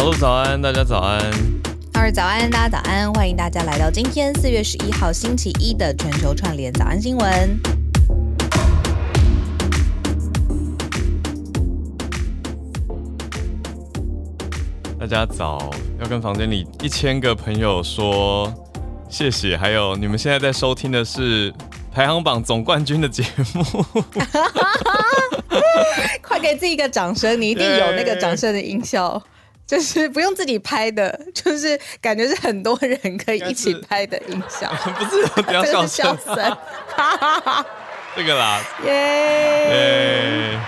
小鹿早安，大家早安。二日早安，大家早安，欢迎大家来到今天四月十一号星期一的全球串联早安新闻。大家早，要跟房间里一千个朋友说谢谢，还有你们现在在收听的是排行榜总冠军的节目。快给自己一个掌声！你一定有那个掌声的音效，就是不用自己拍的，就是感觉是很多人可以一起拍的音效。不是，不要 笑声，这个啦，耶！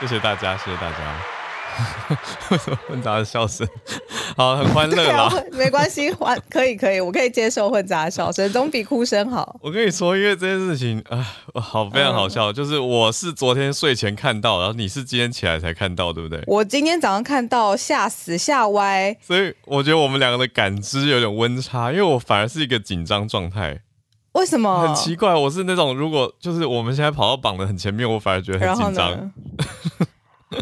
谢谢大家，谢谢大家。为什么混杂的笑声？好，很欢乐啦。没关系，欢可以可以，我可以接受混杂的笑声，总比哭声好。我跟你说，因为这件事情啊，好非常好笑，嗯、就是我是昨天睡前看到，然后你是今天起来才看到，对不对？我今天早上看到，吓死吓歪。所以我觉得我们两个的感知有点温差，因为我反而是一个紧张状态。为什么？很奇怪，我是那种如果就是我们现在跑到榜的很前面，我反而觉得很紧张。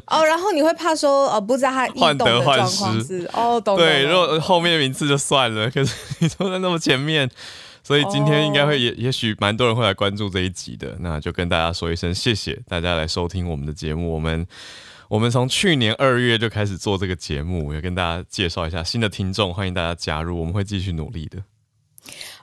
哦，然后你会怕说，呃，不知道他患得患失哦，懂。对，如果后面名次就算了，可是你坐在那么前面，所以今天应该会也、哦、也许蛮多人会来关注这一集的，那就跟大家说一声谢谢大家来收听我们的节目。我们我们从去年二月就开始做这个节目，也跟大家介绍一下新的听众，欢迎大家加入，我们会继续努力的。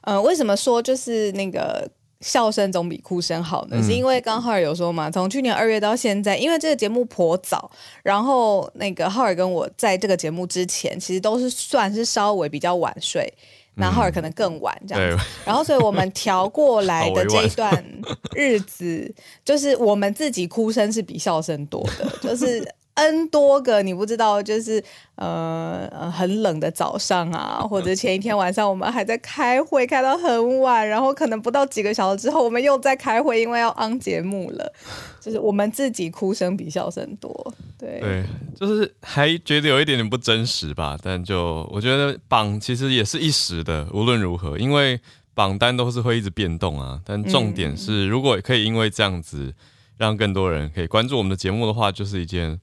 呃，为什么说就是那个？笑声总比哭声好呢，是因为刚刚浩尔有说嘛，从去年二月到现在，因为这个节目颇早，然后那个浩尔跟我在这个节目之前，其实都是算是稍微比较晚睡，那浩尔可能更晚这样。子，然后所以我们调过来的 这一段日子，就是我们自己哭声是比笑声多的，就是。N 多个你不知道，就是呃呃很冷的早上啊，或者前一天晚上我们还在开会，开到很晚，然后可能不到几个小时之后，我们又在开会，因为要 on 节目了。就是我们自己哭声比笑声多，对对，就是还觉得有一点点不真实吧。但就我觉得榜其实也是一时的，无论如何，因为榜单都是会一直变动啊。但重点是，如果可以因为这样子让更多人可以关注我们的节目的话，就是一件。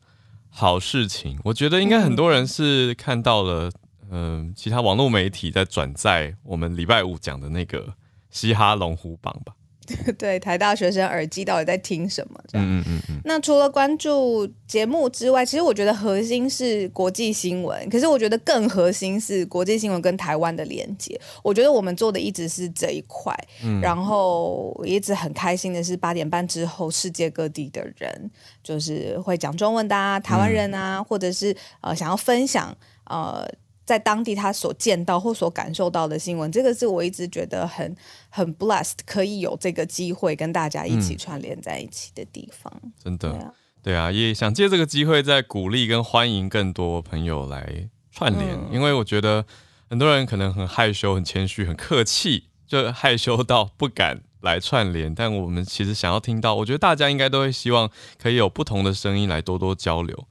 好事情，我觉得应该很多人是看到了，嗯、其他网络媒体在转载我们礼拜五讲的那个嘻哈龙虎榜吧。对，台大学生耳机到底在听什么？这样。嗯嗯嗯。那除了关注节目之外，其实我觉得核心是国际新闻。可是我觉得更核心是国际新闻跟台湾的连接。我觉得我们做的一直是这一块。嗯。然后一直很开心的是，八点半之后，世界各地的人就是会讲中文的啊，台湾人啊，嗯、或者是呃想要分享呃。在当地他所见到或所感受到的新闻，这个是我一直觉得很很 blessed，可以有这个机会跟大家一起串联在一起的地方。嗯、真的对、啊，对啊，也想借这个机会再鼓励跟欢迎更多朋友来串联，嗯、因为我觉得很多人可能很害羞、很谦虚、很客气，就害羞到不敢来串联。但我们其实想要听到，我觉得大家应该都会希望可以有不同的声音来多多交流。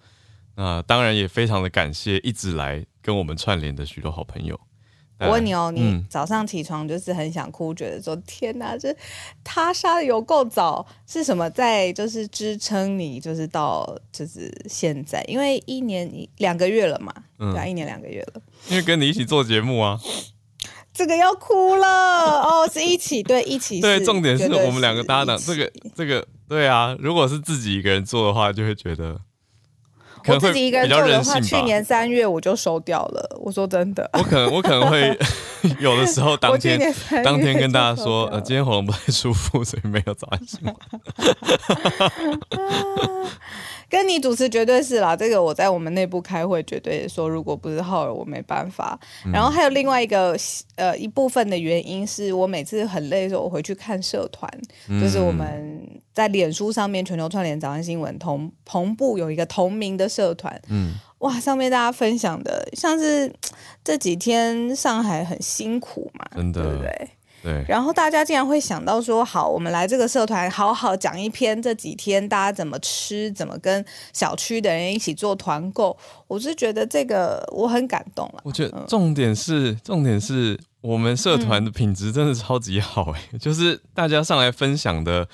那当然也非常的感谢一直来。跟我们串联的许多好朋友，我问你哦，你早上起床就是很想哭，嗯、觉得说天哪，这他杀的有够早，是什么在就是支撑你，就是到就是现在，因为一年两个月了嘛，嗯、对啊，一年两个月了，因为跟你一起做节目啊，这个要哭了哦，是一起对一起对，重点是我们两个搭档，这个这个对啊，如果是自己一个人做的话，就会觉得。我自己一个人做的话，去年三月我就收掉了。我说真的，我可能我可能会 有的时候当天当天跟大家说，呃，今天喉咙不太舒服，所以没有早安新闻。跟你主持绝对是啦，这个我在我们内部开会绝对说，如果不是浩尔，我没办法。嗯、然后还有另外一个呃一部分的原因是我每次很累的时候，我回去看社团，嗯、就是我们在脸书上面全球串联早安新闻同同步有一个同名的社团，嗯，哇，上面大家分享的像是这几天上海很辛苦嘛，真的，对不对？对，然后大家竟然会想到说，好，我们来这个社团，好好讲一篇这几天大家怎么吃，怎么跟小区的人一起做团购。我是觉得这个我很感动了。我觉得重点是，嗯、重点是我们社团的品质真的超级好哎，嗯、就是大家上来分享的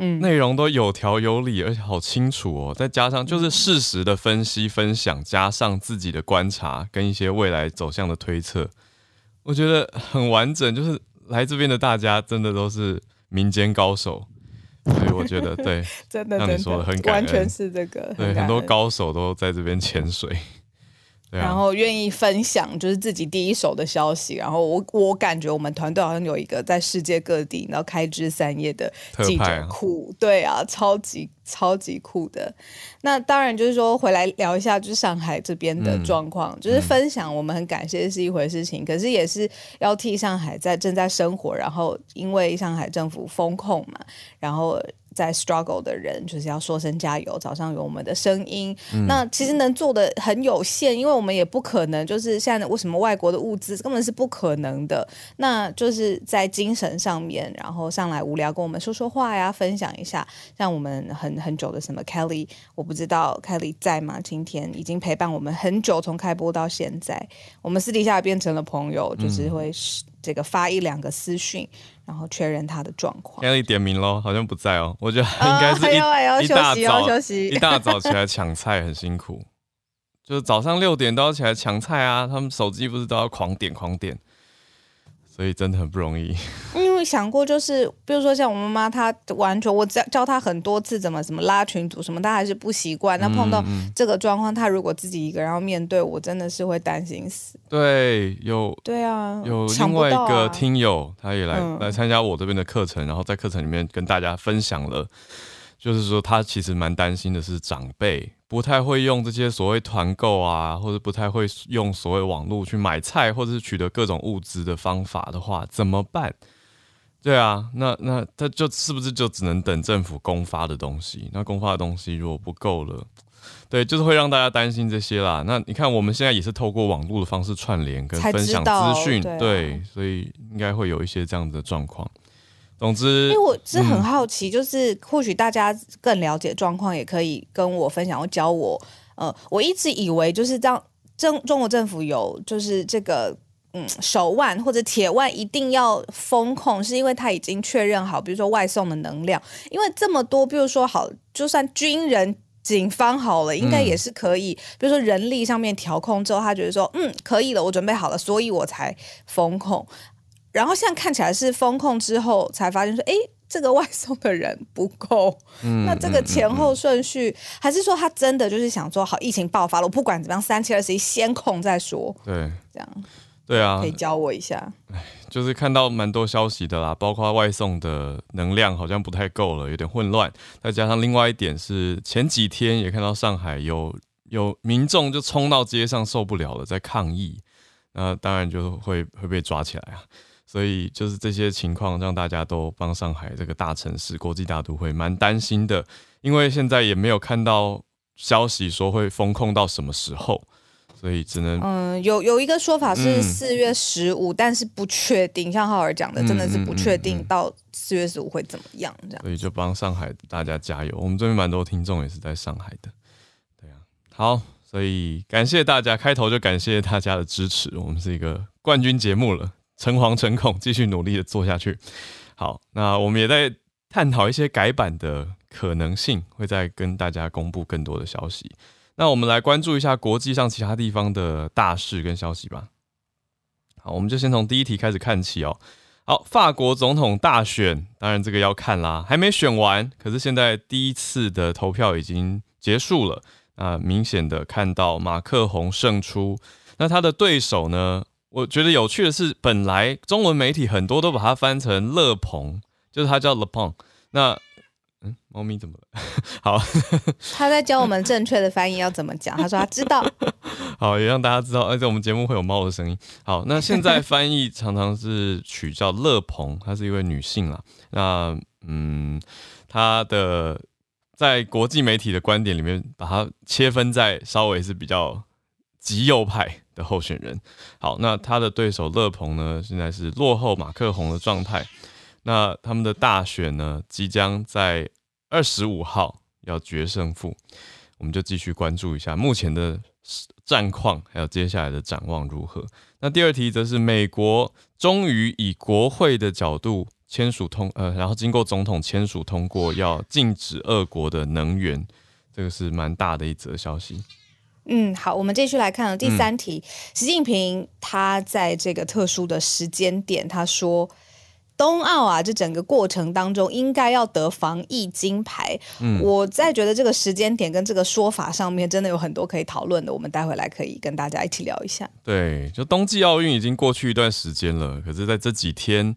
嗯，内容都有条有理，而且好清楚哦。再加上就是事实的分析分享，加上自己的观察跟一些未来走向的推测，我觉得很完整。就是来这边的大家真的都是民间高手，所以我觉得对，真的，像你说的很感恩，完全是这个，对，很多高手都在这边潜水。啊、然后愿意分享就是自己第一手的消息，然后我我感觉我们团队好像有一个在世界各地然后开枝散叶的记者库，啊对啊，超级超级酷的。那当然就是说回来聊一下，就是上海这边的状况，嗯、就是分享我们很感谢是一回事情，嗯、可是也是要替上海在正在生活，然后因为上海政府封控嘛，然后。在 struggle 的人，就是要说声加油。早上有我们的声音，嗯、那其实能做的很有限，因为我们也不可能就是现在为什么外国的物资根本是不可能的。那就是在精神上面，然后上来无聊跟我们说说话呀，分享一下。像我们很很久的什么 Kelly，我不知道 Kelly 在吗？今天已经陪伴我们很久，从开播到现在，我们私底下也变成了朋友，就是会这个发一两个私讯。然后确认他的状况。Kelly 点名喽，好像不在哦。我觉得应该是一、哦、一大早休息一大早起来抢菜很辛苦，就是早上六点都要起来抢菜啊。他们手机不是都要狂点狂点。所以真的很不容易。因为想过，就是比如说像我妈妈，她完全我教教她很多次怎么怎么拉群组什么，她还是不习惯。那碰到这个状况，她如果自己一个人要面对，我真的是会担心死。对，有对啊，有另外一个听友，他也来、嗯、来参加我这边的课程，然后在课程里面跟大家分享了，就是说他其实蛮担心的是长辈。不太会用这些所谓团购啊，或者不太会用所谓网络去买菜，或者是取得各种物资的方法的话，怎么办？对啊，那那他就是不是就只能等政府公发的东西？那公发的东西如果不够了，对，就是会让大家担心这些啦。那你看我们现在也是透过网络的方式串联跟分享资讯，对，啊、对，所以应该会有一些这样子的状况。总之，因为我是很好奇，就是或许大家更了解状况，也可以跟我分享或教我。呃，我一直以为就是这样，中中国政府有就是这个嗯手腕或者铁腕一定要封控，是因为他已经确认好，比如说外送的能量，因为这么多，比如说好，就算军人、警方好了，应该也是可以，比如说人力上面调控之后，他觉得说嗯可以了，我准备好了，所以我才封控。然后现在看起来是封控之后才发现说，哎，这个外送的人不够。嗯、那这个前后顺序，嗯嗯嗯、还是说他真的就是想说，好，疫情爆发了，我不管怎么样，三七二十一先控再说。对，这样。对啊，可以教我一下。就是看到蛮多消息的啦，包括外送的能量好像不太够了，有点混乱。再加上另外一点是，前几天也看到上海有有民众就冲到街上受不了了，在抗议。那当然就会会被抓起来啊。所以就是这些情况，让大家都帮上海这个大城市、国际大都会蛮担心的，因为现在也没有看到消息说会封控到什么时候，所以只能嗯，有有一个说法是四月十五、嗯，但是不确定，像浩尔讲的，真的是不确定到四月十五会怎么样这样。所以就帮上海大家加油，我们这边蛮多听众也是在上海的，对啊，好，所以感谢大家，开头就感谢大家的支持，我们是一个冠军节目了。诚惶诚恐，继续努力的做下去。好，那我们也在探讨一些改版的可能性，会再跟大家公布更多的消息。那我们来关注一下国际上其他地方的大事跟消息吧。好，我们就先从第一题开始看起哦。好，法国总统大选，当然这个要看啦，还没选完，可是现在第一次的投票已经结束了。啊，明显的看到马克宏胜出，那他的对手呢？我觉得有趣的是，本来中文媒体很多都把它翻成勒庞，就是它叫 Le Pen。那，嗯，猫咪怎么了？好，他在教我们正确的翻译要怎么讲。他说他知道。好，也让大家知道，而且我们节目会有猫的声音。好，那现在翻译常常是取叫勒庞，她是一位女性啦。那，嗯，她的在国际媒体的观点里面，把它切分在稍微是比较极右派的候选人，好，那他的对手勒鹏呢，现在是落后马克宏的状态。那他们的大选呢，即将在二十五号要决胜负，我们就继续关注一下目前的战况，还有接下来的展望如何。那第二题则是美国终于以国会的角度签署通呃，然后经过总统签署通过，要禁止俄国的能源，这个是蛮大的一则消息。嗯，好，我们继续来看第三题。嗯、习近平他在这个特殊的时间点，他说。冬奥啊，这整个过程当中应该要得防疫金牌。嗯，我在觉得这个时间点跟这个说法上面，真的有很多可以讨论的。我们待会来可以跟大家一起聊一下。对，就冬季奥运已经过去一段时间了，可是在这几天，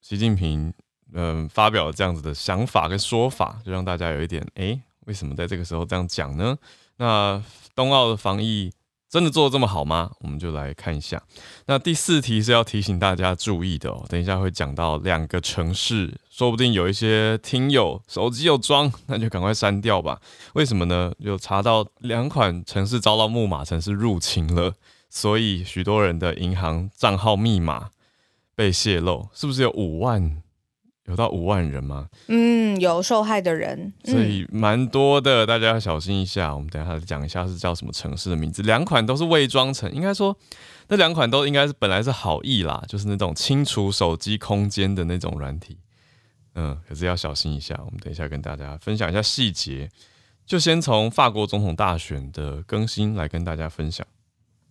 习近平嗯、呃、发表了这样子的想法跟说法，就让大家有一点哎，为什么在这个时候这样讲呢？那冬奥的防疫。真的做得这么好吗？我们就来看一下。那第四题是要提醒大家注意的哦。等一下会讲到两个城市，说不定有一些听友手机有装，那就赶快删掉吧。为什么呢？有查到两款城市遭到木马程式入侵了，所以许多人的银行账号密码被泄露，是不是有五万？有到五万人吗？嗯，有受害的人，所以蛮多的，大家要小心一下。我们等一下讲一下是叫什么城市的名字。两款都是伪装成，应该说那两款都应该是本来是好意啦，就是那种清除手机空间的那种软体。嗯，可是要小心一下。我们等一下跟大家分享一下细节，就先从法国总统大选的更新来跟大家分享。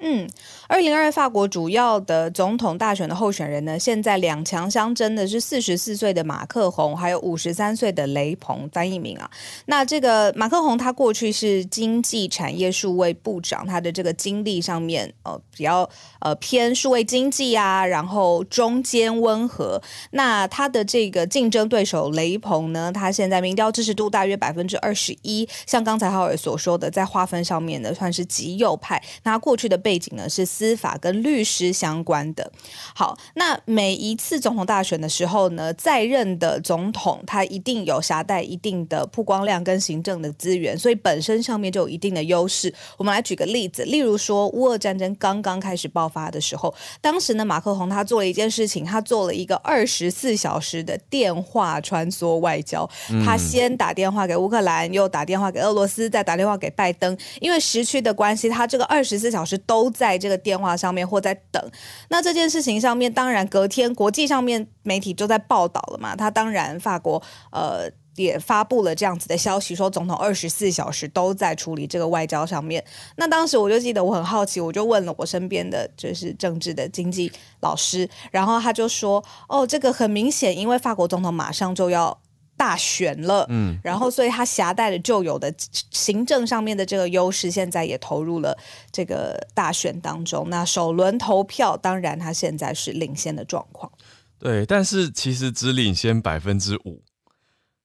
嗯，二零二二法国主要的总统大选的候选人呢，现在两强相争的是四十四岁的马克宏，还有五十三岁的雷鹏，翻译名啊。那这个马克宏他过去是经济产业数位部长，他的这个经历上面呃比较呃偏数位经济啊，然后中间温和。那他的这个竞争对手雷鹏呢，他现在民调支持度大约百分之二十一，像刚才浩尔所说的，在划分上面呢算是极右派。那过去的背背景呢是司法跟律师相关的。好，那每一次总统大选的时候呢，在任的总统他一定有携带一定的曝光量跟行政的资源，所以本身上面就有一定的优势。我们来举个例子，例如说乌俄战争刚刚开始爆发的时候，当时呢马克宏他做了一件事情，他做了一个二十四小时的电话穿梭外交。他先打电话给乌克兰，又打电话给俄罗斯，再打电话给拜登。因为时区的关系，他这个二十四小时都。都在这个电话上面或在等，那这件事情上面，当然隔天国际上面媒体就在报道了嘛。他当然法国呃也发布了这样子的消息，说总统二十四小时都在处理这个外交上面。那当时我就记得我很好奇，我就问了我身边的就是政治的经济老师，然后他就说：“哦，这个很明显，因为法国总统马上就要。”大选了，嗯，然后所以他携带了旧有的行政上面的这个优势，现在也投入了这个大选当中。那首轮投票，当然他现在是领先的状况。对，但是其实只领先百分之五，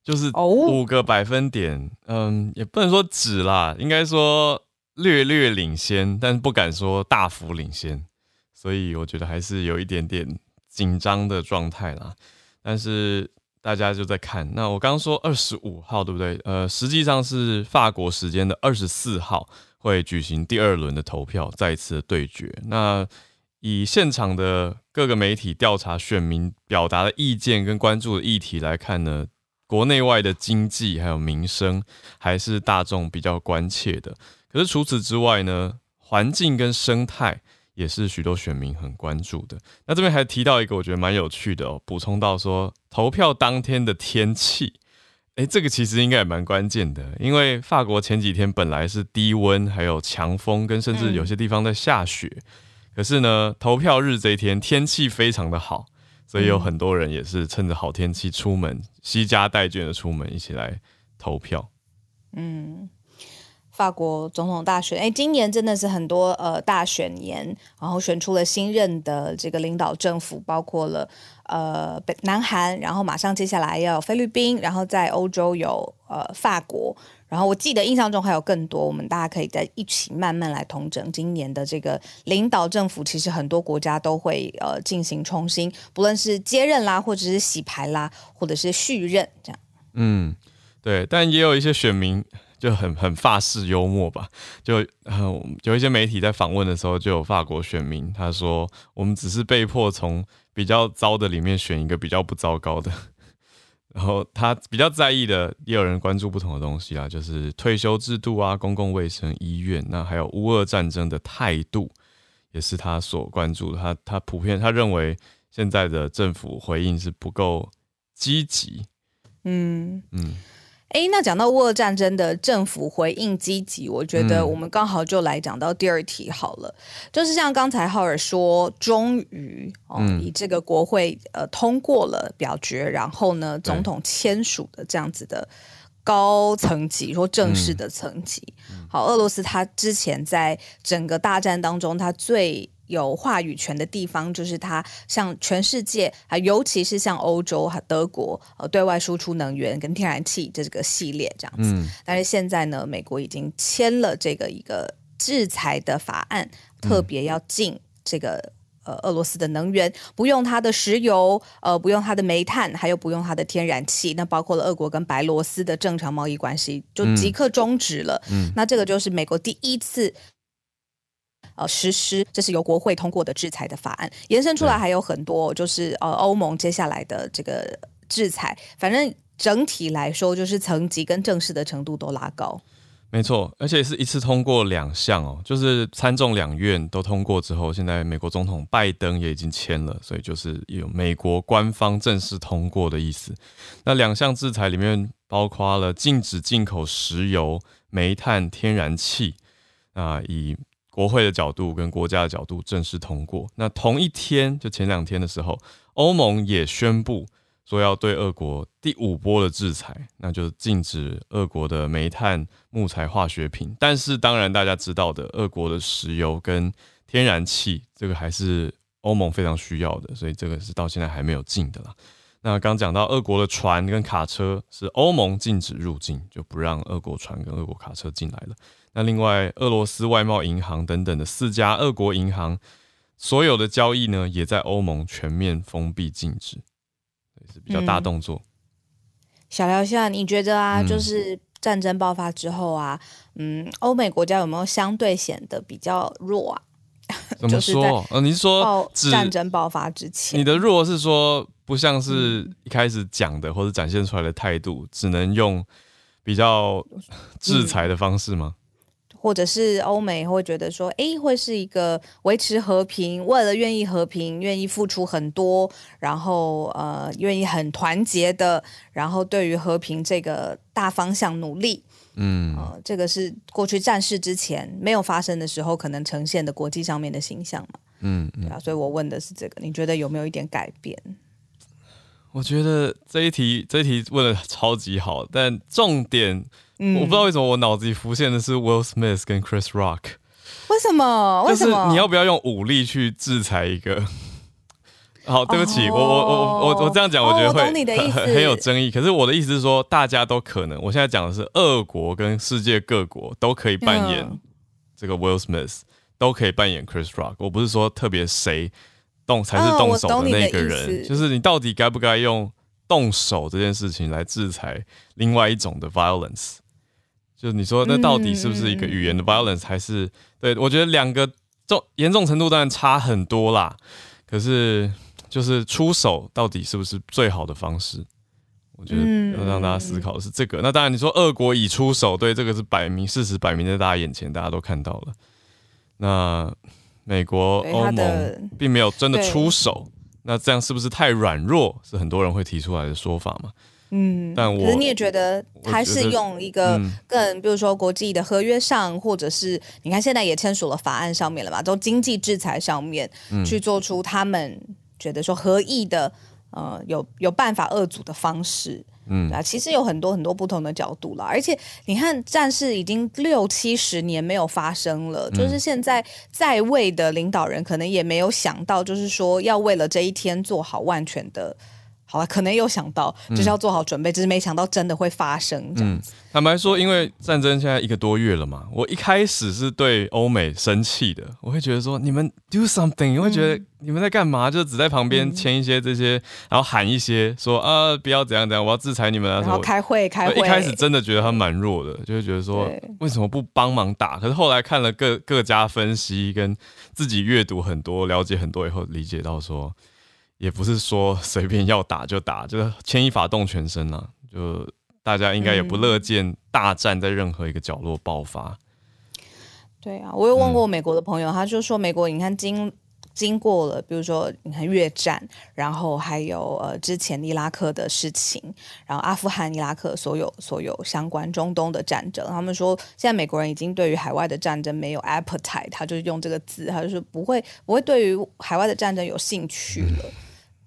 就是五个百分点，哦、嗯，也不能说只啦，应该说略略领先，但是不敢说大幅领先。所以我觉得还是有一点点紧张的状态啦，但是。大家就在看，那我刚刚说二十五号对不对？呃，实际上是法国时间的二十四号会举行第二轮的投票，再一次的对决。那以现场的各个媒体调查选民表达的意见跟关注的议题来看呢，国内外的经济还有民生还是大众比较关切的。可是除此之外呢，环境跟生态。也是许多选民很关注的。那这边还提到一个我觉得蛮有趣的哦，补充到说投票当天的天气，诶，这个其实应该也蛮关键的，因为法国前几天本来是低温，还有强风，跟甚至有些地方在下雪。嗯、可是呢，投票日这一天天气非常的好，所以有很多人也是趁着好天气出门，携家带眷的出门一起来投票。嗯。法国总统大选，哎，今年真的是很多呃大选年，然后选出了新任的这个领导政府，包括了呃北南韩，然后马上接下来要有菲律宾，然后在欧洲有呃法国，然后我记得印象中还有更多，我们大家可以再一起慢慢来统整今年的这个领导政府。其实很多国家都会呃进行重新，不论是接任啦，或者是洗牌啦，或者是续任这样。嗯，对，但也有一些选民。就很很法式幽默吧，就有一些媒体在访问的时候，就有法国选民他说：“我们只是被迫从比较糟的里面选一个比较不糟糕的。”然后他比较在意的，也有人关注不同的东西啊，就是退休制度啊、公共卫生、医院，那还有乌俄战争的态度，也是他所关注的。他他普遍他认为现在的政府回应是不够积极。嗯嗯。哎，那讲到乌俄战争的政府回应积极，我觉得我们刚好就来讲到第二题好了。嗯、就是像刚才浩尔说，终于哦，嗯、以这个国会呃通过了表决，然后呢，总统签署的这样子的高层级说正式的层级。嗯、好，俄罗斯他之前在整个大战当中，他最有话语权的地方，就是它向全世界，啊尤其是向欧洲和德国，呃，对外输出能源跟天然气这个系列这样子。嗯、但是现在呢，美国已经签了这个一个制裁的法案，特别要禁这个呃俄罗斯的能源，不用它的石油，呃，不用它的煤炭，还有不用它的天然气。那包括了俄国跟白罗斯的正常贸易关系，就即刻终止了。嗯、那这个就是美国第一次。呃，实施这是由国会通过的制裁的法案，延伸出来还有很多，就是呃，欧盟接下来的这个制裁，反正整体来说，就是层级跟正式的程度都拉高。没错，而且是一次通过两项哦，就是参众两院都通过之后，现在美国总统拜登也已经签了，所以就是有美国官方正式通过的意思。那两项制裁里面包括了禁止进口石油、煤炭、天然气啊，以国会的角度跟国家的角度正式通过。那同一天，就前两天的时候，欧盟也宣布说要对俄国第五波的制裁，那就是禁止俄国的煤炭、木材、化学品。但是，当然大家知道的，俄国的石油跟天然气，这个还是欧盟非常需要的，所以这个是到现在还没有禁的啦。那刚讲到俄国的船跟卡车是欧盟禁止入境，就不让俄国船跟俄国卡车进来了。那另外，俄罗斯外贸银行等等的四家俄国银行，所有的交易呢，也在欧盟全面封闭禁止，是比较大动作。嗯、小聊一下，你觉得啊，就是战争爆发之后啊，嗯，欧美国家有没有相对显得比较弱啊？怎么说？呃，你是说战争爆发之前，你的弱是说不像是一开始讲的或者展现出来的态度，只能用比较制裁的方式吗？嗯或者是欧美会觉得说，诶，会是一个维持和平，为了愿意和平，愿意付出很多，然后呃，愿意很团结的，然后对于和平这个大方向努力，嗯，呃，这个是过去战事之前没有发生的时候可能呈现的国际上面的形象嘛，嗯，嗯，对啊，所以我问的是这个，你觉得有没有一点改变？我觉得这一题这一题问的超级好，但重点。嗯、我不知道为什么我脑子里浮现的是 Will Smith 跟 Chris Rock，为什么？为什么？就是你要不要用武力去制裁一个？好，对不起，哦、我我我我我这样讲，我觉得会很有争议。可是我的意思是说，大家都可能。我现在讲的是，俄国跟世界各国都可以扮演这个 Will Smith，、嗯、都可以扮演 Chris Rock。我不是说特别谁动才是动手的那个人，哦、就是你到底该不该用动手这件事情来制裁另外一种的 violence。就是你说，那到底是不是一个语言的 violence，还是、嗯、对？我觉得两个重严重程度当然差很多啦。可是，就是出手到底是不是最好的方式？我觉得要让大家思考的是这个。嗯、那当然，你说俄国已出手，对，这个是摆明事实摆明在大家眼前，大家都看到了。那美国、欧盟并没有真的出手，那这样是不是太软弱？是很多人会提出来的说法嘛？嗯，但我可是你也觉得还是用一个更，比如说国际的合约上，或者是你看现在也签署了法案上面了嘛，都经济制裁上面去做出他们觉得说合意的，呃，有有办法遏阻的方式，嗯，啊，其实有很多很多不同的角度啦，而且你看战事已经六七十年没有发生了，就是现在在位的领导人可能也没有想到，就是说要为了这一天做好万全的。好了，可能有想到，就是要做好准备，嗯、只是没想到真的会发生这样子。嗯、坦白说，因为战争现在一个多月了嘛，我一开始是对欧美生气的，我会觉得说你们 do something，我会觉得你们在干嘛？就只在旁边签一些这些，嗯、然后喊一些说啊不要怎样怎样，我要制裁你们啊。然后开会开会。一开始真的觉得他蛮弱的，就会觉得说为什么不帮忙打？可是后来看了各各家分析，跟自己阅读很多、了解很多以后，理解到说。也不是说随便要打就打，就是牵一发动全身啊。就大家应该也不乐见大战在任何一个角落爆发。对啊，我有问过美国的朋友，他就说美国，你看经经过了，比如说你看越战，然后还有呃之前伊拉克的事情，然后阿富汗、伊拉克所有所有相关中东的战争，他们说现在美国人已经对于海外的战争没有 appetite，他就用这个字，他就说不会不会对于海外的战争有兴趣了。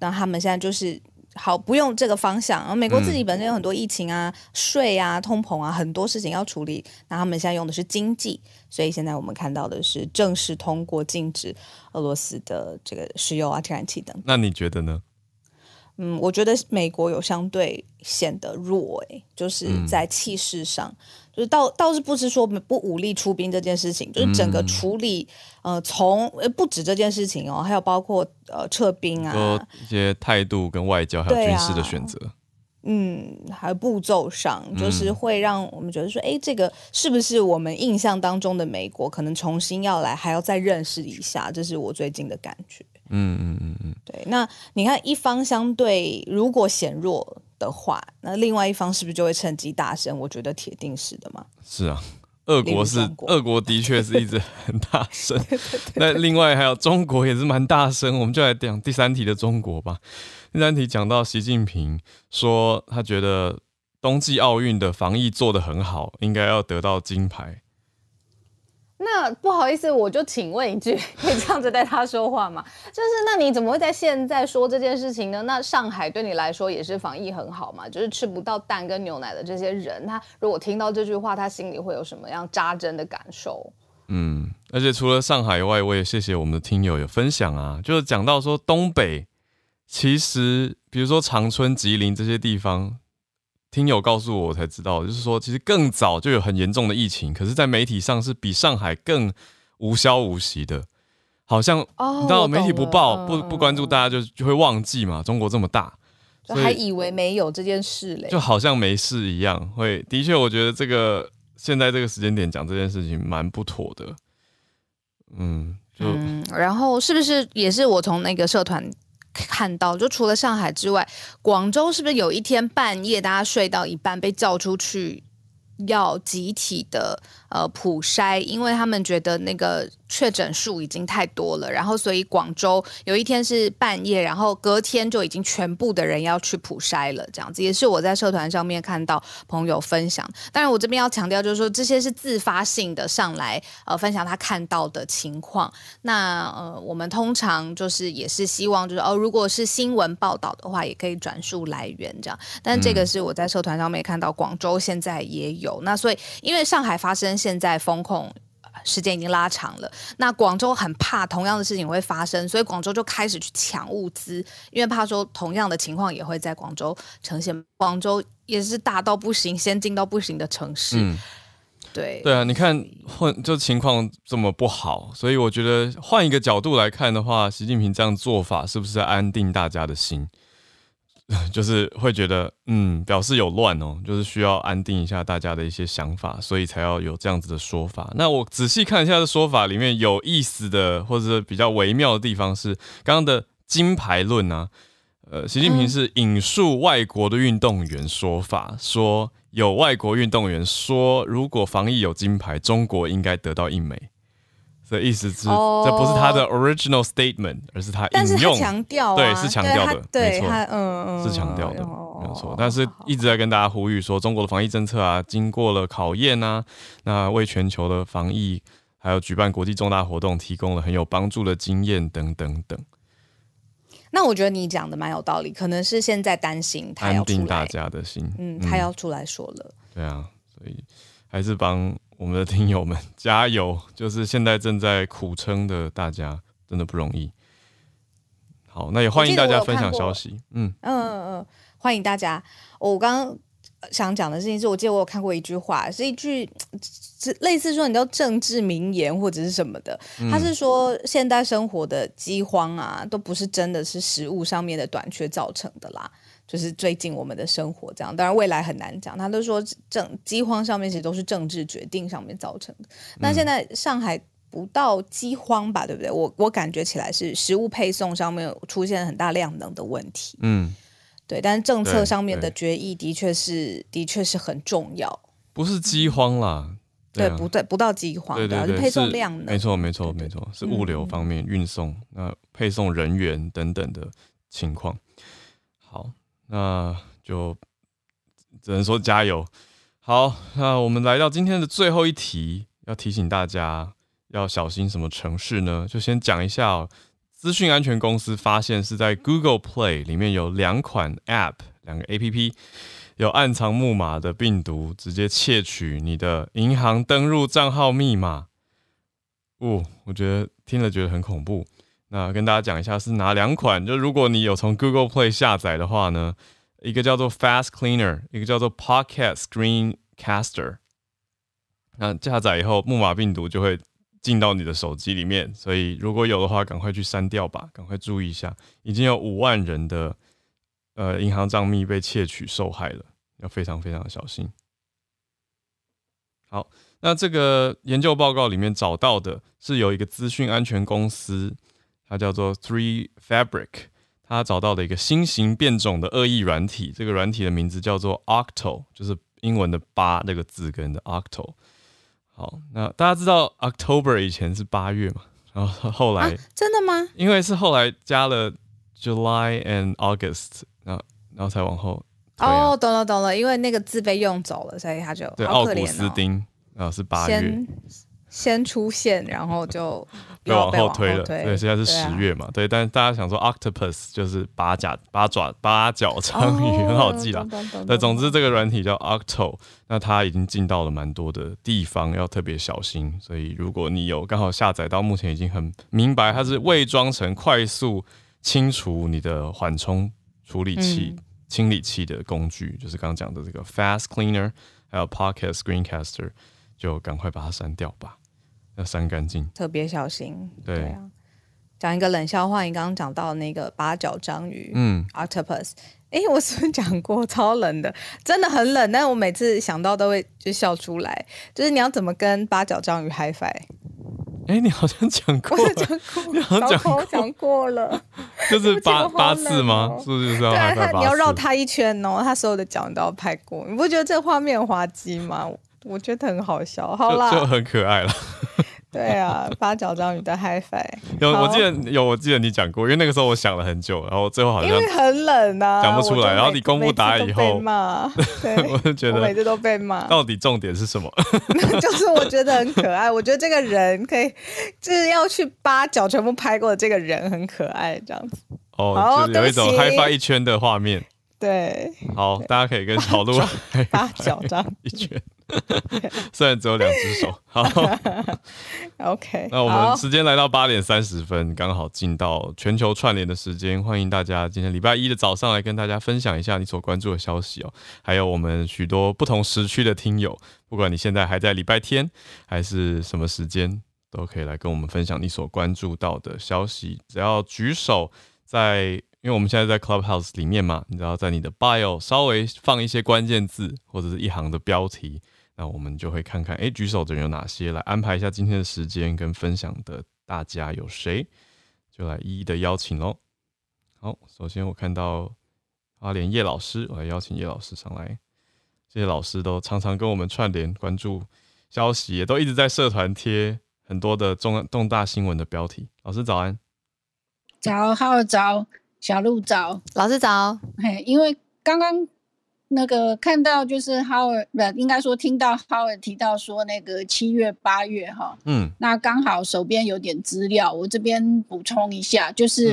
那、嗯、他们现在就是。好，不用这个方向。然后美国自己本身有很多疫情啊、税、嗯、啊、通膨啊，很多事情要处理。那他们现在用的是经济，所以现在我们看到的是正式通过禁止俄罗斯的这个石油啊、天然气等。那你觉得呢？嗯，我觉得美国有相对显得弱，诶，就是在气势上。嗯就是倒倒是不是说不武力出兵这件事情，就是整个处理，嗯、呃，从呃不止这件事情哦，还有包括呃撤兵啊，一些态度跟外交还有军事的选择，啊，嗯，还有步骤上，就是会让我们觉得说，哎，这个是不是我们印象当中的美国，可能重新要来，还要再认识一下，这是我最近的感觉。嗯嗯嗯嗯，对，那你看一方相对如果显弱。的话，那另外一方是不是就会趁机大声？我觉得铁定是的嘛。是啊，俄国是俄国的确是一直很大声。那另外还有中国也是蛮大声。我们就来讲第三题的中国吧。第三题讲到习近平说，他觉得冬季奥运的防疫做得很好，应该要得到金牌。那不好意思，我就请问一句，可以这样子带他说话吗？就是那你怎么会在现在说这件事情呢？那上海对你来说也是防疫很好嘛？就是吃不到蛋跟牛奶的这些人，他如果听到这句话，他心里会有什么样扎针的感受？嗯，而且除了上海以外，我也谢谢我们的听友有分享啊，就是讲到说东北，其实比如说长春、吉林这些地方。听友告诉我，我才知道，就是说，其实更早就有很严重的疫情，可是，在媒体上是比上海更无消无息的，好像、哦、你知道，媒体不报、不不关注，大家就就会忘记嘛。中国这么大，就还以为没有这件事嘞，就好像没事一样。会，的确，我觉得这个现在这个时间点讲这件事情蛮不妥的。嗯，就嗯，然后是不是也是我从那个社团？看到，就除了上海之外，广州是不是有一天半夜大家睡到一半被叫出去，要集体的呃普筛，因为他们觉得那个。确诊数已经太多了，然后所以广州有一天是半夜，然后隔天就已经全部的人要去普筛了，这样子也是我在社团上面看到朋友分享。当然我这边要强调就是说，这些是自发性的上来呃分享他看到的情况。那呃我们通常就是也是希望就是哦，如果是新闻报道的话，也可以转述来源这样。但这个是我在社团上面看到广州现在也有。那所以因为上海发生现在封控。时间已经拉长了，那广州很怕同样的事情会发生，所以广州就开始去抢物资，因为怕说同样的情况也会在广州呈现。广州也是大到不行、先进到不行的城市，嗯、对对啊，你看换就情况这么不好，所以我觉得换一个角度来看的话，习近平这样做法是不是在安定大家的心？就是会觉得，嗯，表示有乱哦，就是需要安定一下大家的一些想法，所以才要有这样子的说法。那我仔细看一下这说法里面有意思的，或者是比较微妙的地方是，刚刚的金牌论啊，呃，习近平是引述外国的运动员说法，说有外国运动员说，如果防疫有金牌，中国应该得到一枚。的意思是，哦、这不是他的 original statement，而是他引用，强调、啊，对，是强调的，对，没错，嗯嗯，是强调的，哦、没有错。但是一直在跟大家呼吁说，中国的防疫政策啊，经过了考验啊，那为全球的防疫还有举办国际重大活动提供了很有帮助的经验等等等。那我觉得你讲的蛮有道理，可能是现在担心他要安定大家的心，嗯，他要出来说了，嗯、对啊，所以还是帮。我们的听友们 加油！就是现在正在苦撑的大家，真的不容易。好，那也欢迎大家分享消息。嗯嗯嗯嗯，欢迎大家。我刚刚想讲的事情是，我记得我有看过一句话，是一句类似说你叫政治名言或者是什么的。他是说，现代生活的饥荒啊，都不是真的是食物上面的短缺造成的啦。就是最近我们的生活这样，当然未来很难讲。他都说政饥荒上面其实都是政治决定上面造成的。那现在上海不到饥荒吧，对不对？我我感觉起来是食物配送上面出现很大量能的问题。嗯，对。但是政策上面的决议的确是的确是很重要。不是饥荒啦，对，不对，不到饥荒，对对对，是配送量的，没错没错没错，是物流方面运送，那配送人员等等的情况。好，那就只能说加油。好，那我们来到今天的最后一题，要提醒大家要小心什么城市呢？就先讲一下哦。资讯安全公司发现是在 Google Play 里面有两款 App，两个 APP。有暗藏木马的病毒直接窃取你的银行登录账号密码，哦，我觉得听了觉得很恐怖。那跟大家讲一下是哪两款，就如果你有从 Google Play 下载的话呢，一个叫做 Fast Cleaner，一个叫做 Pocket Screencaster。那下载以后，木马病毒就会进到你的手机里面，所以如果有的话，赶快去删掉吧，赶快注意一下，已经有五万人的呃银行账密被窃取受害了。要非常非常小心。好，那这个研究报告里面找到的是有一个资讯安全公司，它叫做 Three Fabric，它找到了一个新型变种的恶意软体，这个软体的名字叫做 Octo，就是英文的八那个字根的 Octo。好，那大家知道 October 以前是八月嘛？然后后来、啊、真的吗？因为是后来加了 July and August，然后然后才往后。哦，oh, 懂了懂了，因为那个字被用走了，所以他就对。奥古斯丁啊，是八月先先出现，然后就 被往后推了。对，现在是十月嘛，对。但是大家想说，octopus 就是八甲八爪八角章鱼，很好记啦。对，总之这个软体叫 Octo，那它已经进到了蛮多的地方，要特别小心。所以如果你有刚好下载到，目前已经很明白，它是伪装成快速清除你的缓冲处理器。嗯清理器的工具就是刚刚讲的这个 Fast Cleaner，还有 Pocket Screencaster，就赶快把它删掉吧，要删干净，特别小心。对，对啊，讲一个冷笑话，你刚刚讲到那个八角章鱼，嗯，Octopus，哎，我是不是讲过超冷的？真的很冷，但是我每次想到都会就笑出来。就是你要怎么跟八角章鱼 High Five？哎，你好像讲过，我讲过，你好像讲过了，就是八八次吗？是不是要拍拍？你要绕他一圈哦，他所有的脚你都要拍过，你不觉得这画面滑稽吗？我觉得很好笑，好啦，就很可爱了。对啊，八角章鱼的 High Five 有，我记得有，我记得你讲过，因为那个时候我想了很久，然后最后好像因为很冷啊，讲不出来。然后你公布答案以后，我就觉得每次都被骂。到底重点是什么？就是我觉得很可爱，我觉得这个人可以，就是要去八角全部拍过的这个人很可爱，这样子。哦，就有一种 High Five 一圈的画面。对，好，大家可以跟小鹿八角章一圈。虽然只有两只手，好，OK。那我们时间来到八点三十分，刚好进到全球串联的时间。欢迎大家今天礼拜一的早上来跟大家分享一下你所关注的消息哦。还有我们许多不同时区的听友，不管你现在还在礼拜天还是什么时间，都可以来跟我们分享你所关注到的消息。只要举手在。因为我们现在在 Clubhouse 里面嘛，你知道在你的 Bio 稍微放一些关键字或者是一行的标题，那我们就会看看，哎，举手的人有哪些，来安排一下今天的时间跟分享的大家有谁，就来一一的邀请喽。好，首先我看到阿莲叶老师，我来邀请叶老师上来。这些老师都常常跟我们串联关注消息，也都一直在社团贴很多的重重大新闻的标题。老师早安，早，好早。小鹿早，老师早。嘿，因为刚刚那个看到就是哈尔，不应该说听到哈尔提到说那个七月八月哈，嗯，那刚好手边有点资料，我这边补充一下，就是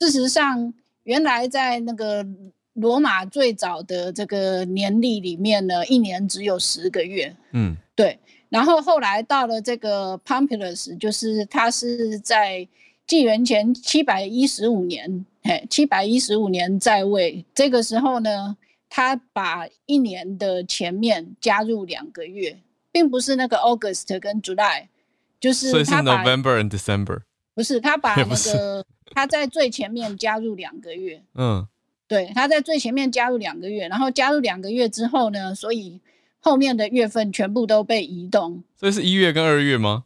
事实上原来在那个罗马最早的这个年历里面呢，一年只有十个月，嗯，对，然后后来到了这个 Pompilius，就是他是在纪元前七百一十五年。嘿七百一十五年在位，这个时候呢，他把一年的前面加入两个月，并不是那个 August 跟 July，就是所以是 November and December，不是他把那个他在最前面加入两个月，嗯，对，他在最前面加入两个月，然后加入两个月之后呢，所以后面的月份全部都被移动，所以是一月跟二月吗？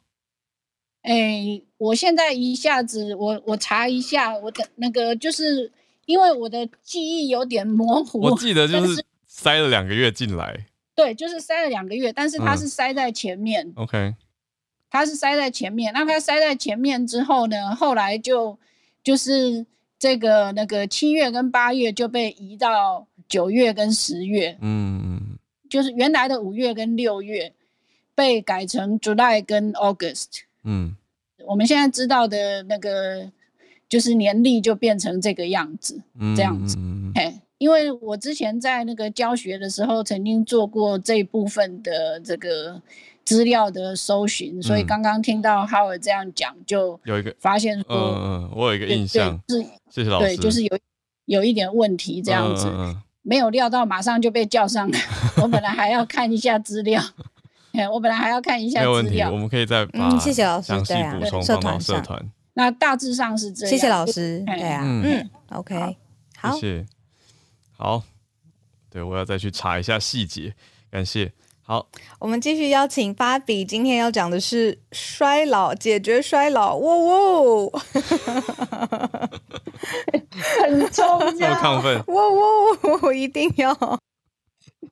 哎、欸，我现在一下子，我我查一下，我的那个就是因为我的记忆有点模糊。我记得就是塞了两个月进来。对，就是塞了两个月，但是它是塞在前面。嗯、OK，它是塞在前面。那它塞在前面之后呢，后来就就是这个那个七月跟八月就被移到九月跟十月。嗯嗯，就是原来的五月跟六月被改成 July 跟 August。嗯，我们现在知道的那个就是年历就变成这个样子，嗯、这样子。嘿。因为我之前在那个教学的时候，曾经做过这一部分的这个资料的搜寻，嗯、所以刚刚听到 Howard 这样讲，就有一个发现说，嗯嗯，我有一个印象，是谢谢老师，对，就是有有一点问题这样子，嗯嗯、没有料到马上就被叫上来，我本来还要看一下资料，我本来还要看一下资料，我们可以再把嗯，谢谢老师，详细补充社团社团，那大致上是这样，谢谢老师，对啊，嗯，OK，好，谢谢。好，对，我要再去查一下细节，感谢。好，我们继续邀请芭比，今天要讲的是衰老，解决衰老，哇哇，很重要，亢奋，哇哇，一定要。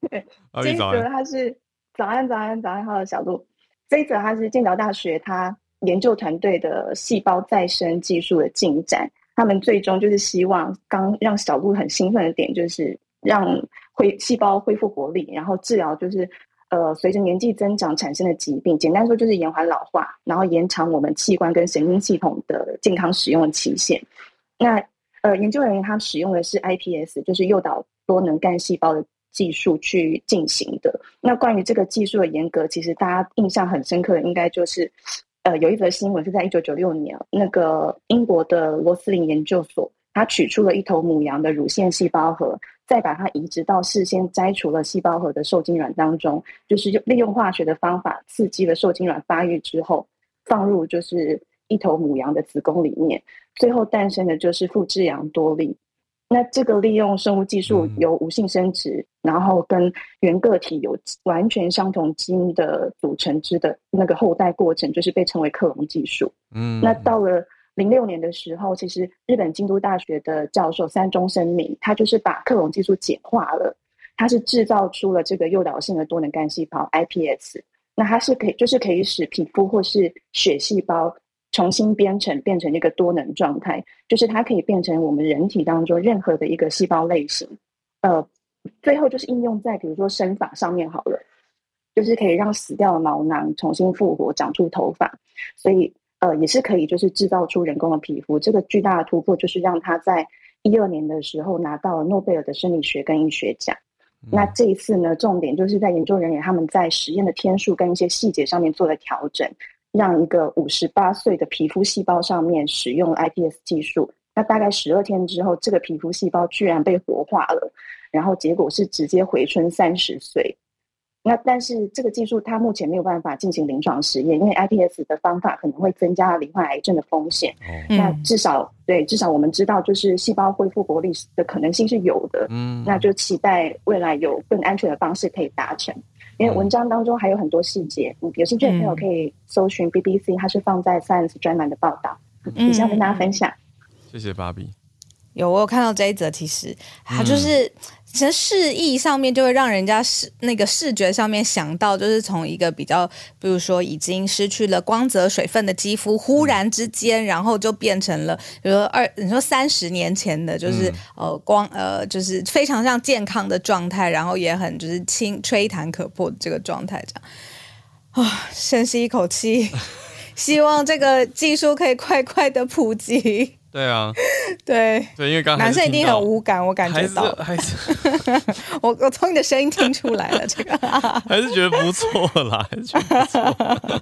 这一则他是早安早安早安好的小鹿，这一则他是剑桥大学他研究团队的细胞再生技术的进展。他们最终就是希望，刚让小鹿很兴奋的点就是让恢细胞恢复活力，然后治疗就是呃随着年纪增长产生的疾病。简单说就是延缓老化，然后延长我们器官跟神经系统的健康使用期限。那呃研究人员他使用的是 iPS，就是诱导多能干细胞的技术去进行的。那关于这个技术的严格，其实大家印象很深刻的应该就是。呃，有一则新闻是在一九九六年，那个英国的罗斯林研究所，他取出了一头母羊的乳腺细胞核，再把它移植到事先摘除了细胞核的受精卵当中，就是利用化学的方法刺激了受精卵发育之后，放入就是一头母羊的子宫里面，最后诞生的就是复制羊多利。那这个利用生物技术由无性生殖，嗯、然后跟原个体有完全相同基因的组成之的那个后代过程，就是被称为克隆技术。嗯，那到了零六年的时候，其实日本京都大学的教授三中生明，他就是把克隆技术简化了，他是制造出了这个诱导性的多能干细胞 iPS，那它是可以就是可以使皮肤或是血细胞。重新编程变成一个多能状态，就是它可以变成我们人体当中任何的一个细胞类型。呃，最后就是应用在比如说生发上面好了，就是可以让死掉的毛囊重新复活，长出头发。所以呃，也是可以就是制造出人工的皮肤。这个巨大的突破就是让他在一二年的时候拿到了诺贝尔的生理学跟医学奖。嗯、那这一次呢，重点就是在研究人员他们在实验的天数跟一些细节上面做了调整。让一个五十八岁的皮肤细胞上面使用 iPS 技术，那大概十二天之后，这个皮肤细胞居然被活化了，然后结果是直接回春三十岁。那但是这个技术它目前没有办法进行临床实验，因为 iPS 的方法可能会增加罹患癌症的风险。嗯、那至少对，至少我们知道就是细胞恢复活力的可能性是有的。嗯，那就期待未来有更安全的方式可以达成。因为文章当中还有很多细节，嗯，有兴趣的朋友可以搜寻 BBC，它是放在 Science 专栏的报道，以下跟大家分享。谢谢芭比。有，我有看到这一则，其实它就是。嗯其实示意上面就会让人家视那个视觉上面想到，就是从一个比较，比如说已经失去了光泽水分的肌肤，忽然之间，然后就变成了，比如说二，你说三十年前的，就是呃光呃，就是非常像健康的状态，然后也很就是轻吹弹可破的这个状态，这样啊，深吸一口气，希望这个技术可以快快的普及。对啊，对。对，因为刚男生一定很无感，我感觉到，还是 我 我从你的声音听出来了，这个。还是觉得不错啦，还是觉得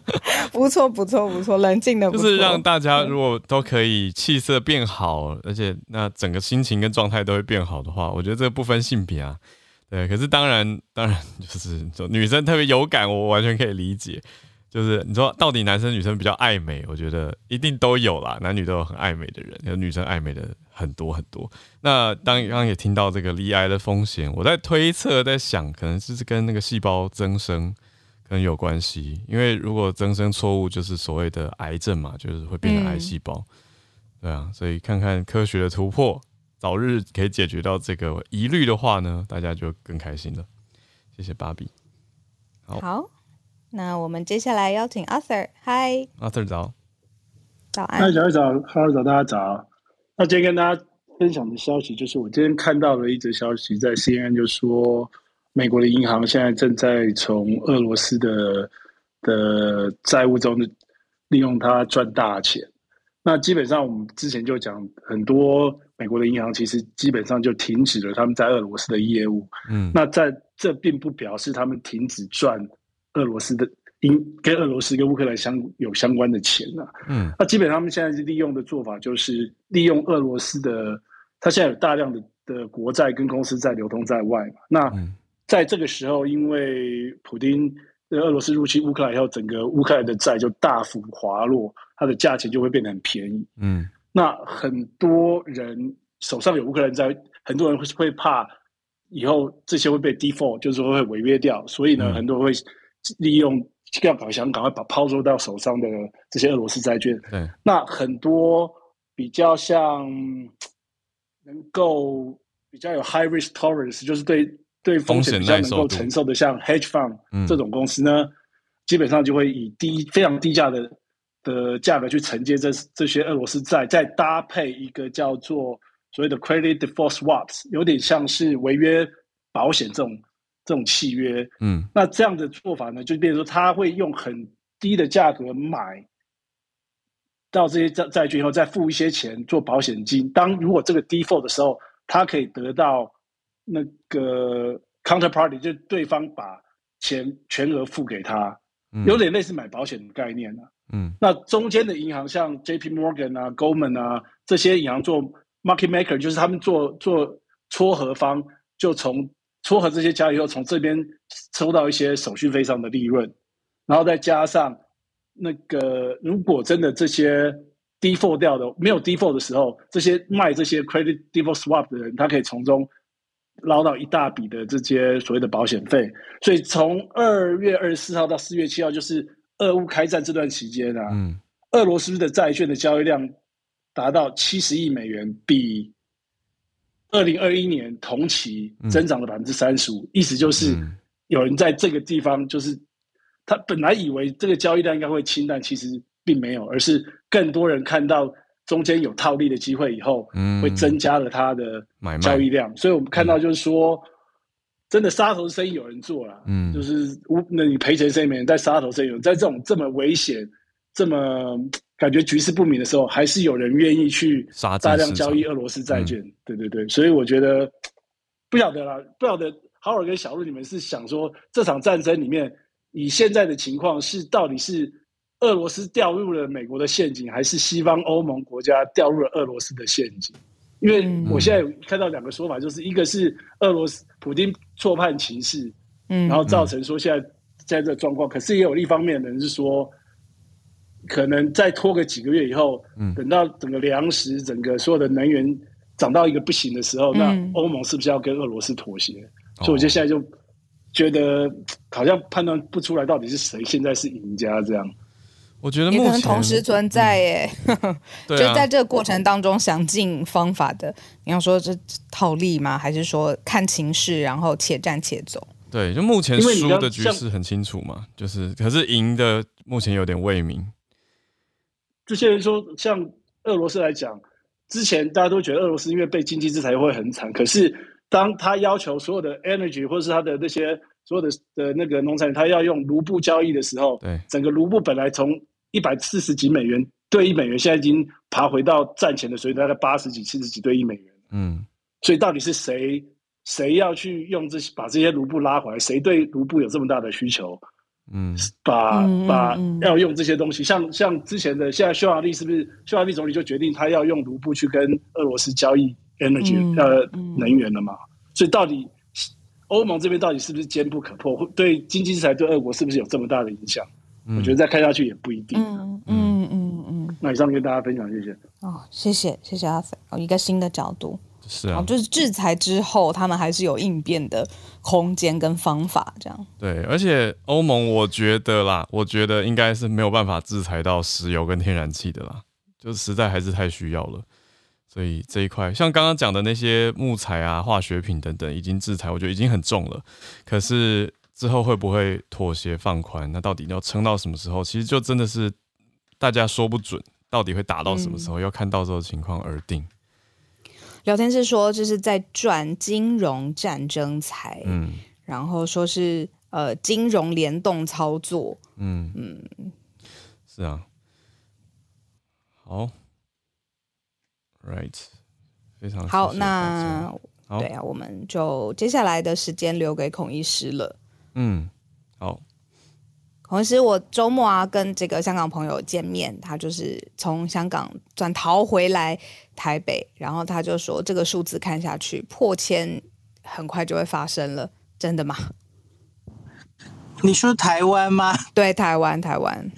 不错，不错，不错，冷静的，就是让大家如果都可以气色变好，而且那整个心情跟状态都会变好的话，我觉得这个不分性别啊，对，可是当然当然就是女生特别有感，我完全可以理解。就是你说到底男生女生比较爱美，我觉得一定都有啦，男女都有很爱美的人，有女生爱美的很多很多。那当刚刚也听到这个离癌的风险，我在推测，在想，可能就是跟那个细胞增生可能有关系，因为如果增生错误，就是所谓的癌症嘛，就是会变成癌细胞。嗯、对啊，所以看看科学的突破，早日可以解决到这个疑虑的话呢，大家就更开心了。谢谢芭比。好，那我们接下来邀请 Arthur。Hi，Arthur 早，早安。嗨，小艾早，哈喽早，大家早。那今天跟大家分享的消息就是，我今天看到了一则消息，在 CNN 就说，美国的银行现在正在从俄罗斯的的债务中利用它赚大钱。那基本上我们之前就讲，很多美国的银行其实基本上就停止了他们在俄罗斯的业务。嗯，那在这并不表示他们停止赚俄罗斯的，因跟俄罗斯跟乌克兰相有相关的钱啊。嗯，那基本上他们现在是利用的做法就是利用俄罗斯的，他现在有大量的的国债跟公司债流通在外嘛。那在这个时候，因为普丁的俄罗斯入侵乌克兰以后，整个乌克兰的债就大幅滑落，它的价钱就会变得很便宜。嗯，那很多人手上有乌克兰债，很多人会会怕。以后这些会被 default，就是说会违约掉，所以呢，嗯、很多人会利用要搞想赶快把抛售到手上的这些俄罗斯债券。对，那很多比较像能够比较有 high risk tolerance，就是对对风险比较能够承受的，像 hedge fund 这种公司呢，嗯、基本上就会以低非常低价的的价格去承接这这些俄罗斯债，再搭配一个叫做。所谓的 credit default swaps 有点像是违约保险这种这种契约，嗯，那这样的做法呢，就变成说他会用很低的价格买到这些债债券以后，再付一些钱做保险金。当如果这个 default 的时候，他可以得到那个 counterparty，就是对方把钱全额付给他，有点类似买保险的概念，啊、嗯，那中间的银行像 JP Morgan 啊、Goldman 啊这些银行做。Market maker 就是他们做做撮合方，就从撮合这些交易后，从这边抽到一些手续费上的利润，然后再加上那个，如果真的这些 default 掉的没有 default 的时候，这些卖这些 credit default swap 的人，他可以从中捞到一大笔的这些所谓的保险费。所以从二月二十四号到四月七号，就是俄乌开战这段期间啊，嗯，俄罗斯的债券的交易量。达到七十亿美元，比二零二一年同期增长了百分之三十五。意思就是，有人在这个地方，就是他本来以为这个交易量应该会清淡，其实并没有，而是更多人看到中间有套利的机会以后，会增加了他的交易量。所以我们看到就是说，真的杀头生意有人做了，嗯，就是那你赔钱生意没人，在杀头生意有，在这种这么危险、这么。感觉局势不明的时候，还是有人愿意去大量交易俄罗斯债券。对对对，所以我觉得不晓得啦，不晓得豪尔跟小路，你们是想说这场战争里面，以现在的情况是到底是俄罗斯掉入了美国的陷阱，还是西方欧盟国家掉入了俄罗斯的陷阱？因为我现在有看到两个说法，就是一个是俄罗斯普京错判情势，嗯，然后造成说现在现在这个状况，可是也有一方面的人是说。可能再拖个几个月以后，嗯，等到整个粮食、整个所有的能源涨到一个不行的时候，嗯、那欧盟是不是要跟俄罗斯妥协？哦、所以我就现在就觉得好像判断不出来到底是谁现在是赢家这样。我觉得目前可能同时存在耶，嗯、就在这个过程当中想尽方法的。你要说这套利吗？还是说看情势，然后且战且走？对，就目前输的局势很清楚嘛，就是可是赢的目前有点未明。这些人说，像俄罗斯来讲，之前大家都觉得俄罗斯因为被经济制裁会很惨。可是当他要求所有的 energy 或者是他的那些所有的的那个农产品，他要用卢布交易的时候，对，整个卢布本来从一百四十几美元兑一美元，现在已经爬回到战前的水准，大概八十几、七十几兑一美元。嗯，所以到底是谁谁要去用这些把这些卢布拉回来？谁对卢布有这么大的需求？嗯，把把要用这些东西，像像之前的，现在匈牙利是不是匈牙利总理就决定他要用卢布去跟俄罗斯交易 energy 呃能源了嘛？所以到底欧盟这边到底是不是坚不可破？对经济制裁对俄国是不是有这么大的影响？我觉得再看下去也不一定。嗯嗯嗯嗯。那以上跟大家分享，谢谢。哦，谢谢谢谢阿飞，哦，一个新的角度。是啊，就是制裁之后，他们还是有应变的空间跟方法，这样。对，而且欧盟，我觉得啦，我觉得应该是没有办法制裁到石油跟天然气的啦，就实在还是太需要了。所以这一块，像刚刚讲的那些木材啊、化学品等等，已经制裁，我觉得已经很重了。可是之后会不会妥协放宽？那到底要撑到什么时候？其实就真的是大家说不准，到底会打到什么时候，嗯、要看到时候情况而定。聊天室说，就是在赚金融战争财，嗯，然后说是呃金融联动操作，嗯。嗯，是啊，好，right，非常谢谢好，那好。对啊，我们就接下来的时间留给孔医师了，嗯，好。同时，我周末啊跟这个香港朋友见面，他就是从香港转逃回来台北，然后他就说这个数字看下去破千，很快就会发生了，真的吗？你说台湾吗？对，台湾，台湾。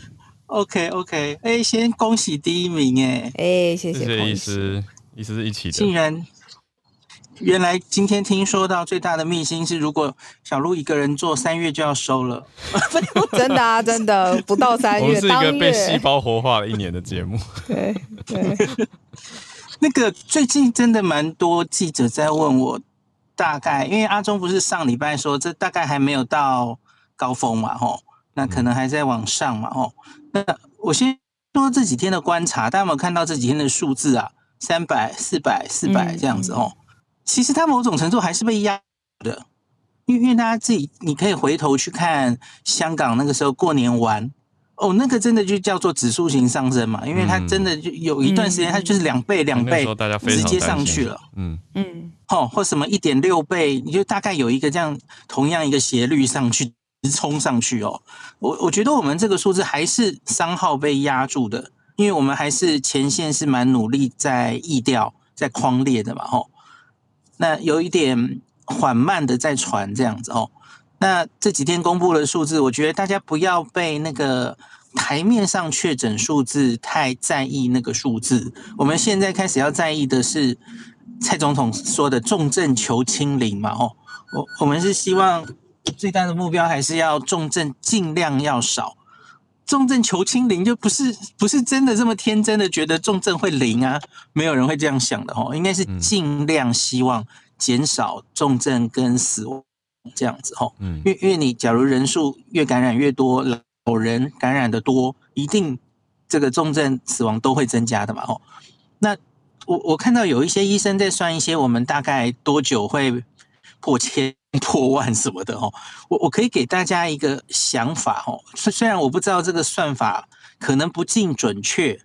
OK OK，哎，先恭喜第一名，哎，哎，谢谢，谢谢医师，医师是一起的，竟然。原来今天听说到最大的秘辛是，如果小鹿一个人做，三月就要收了。真的啊，真的不到三月。我们是一个被细胞活化了一年的节目。对对。那个最近真的蛮多记者在问我，大概因为阿中不是上礼拜说这大概还没有到高峰嘛，吼，那可能还在往上嘛，吼。那我先说这几天的观察，大家有没有看到这几天的数字啊？三百、四百、四百这样子，吼。其实它某种程度还是被压的，因为因为大家自己，你可以回头去看香港那个时候过年玩，哦，那个真的就叫做指数型上升嘛，因为它真的就有一段时间它就是两倍两倍直接上去了，嗯。嗯，哦，或什么一点六倍，你就大概有一个这样同样一个斜率上去直冲上去哦，我我觉得我们这个数字还是商号被压住的，因为我们还是前线是蛮努力在疫调在框列的嘛，吼。那有一点缓慢的在传这样子哦。那这几天公布的数字，我觉得大家不要被那个台面上确诊数字太在意那个数字。我们现在开始要在意的是蔡总统说的重症求清零嘛哦。我我们是希望最大的目标还是要重症尽量要少。重症求清零就不是不是真的这么天真的觉得重症会零啊，没有人会这样想的哦，应该是尽量希望减少重症跟死亡这样子哦，嗯，因为因为你假如人数越感染越多，老人感染的多，一定这个重症死亡都会增加的嘛哦。那我我看到有一些医生在算一些我们大概多久会破千。破万什么的哦，我我可以给大家一个想法哦。虽虽然我不知道这个算法可能不尽准确，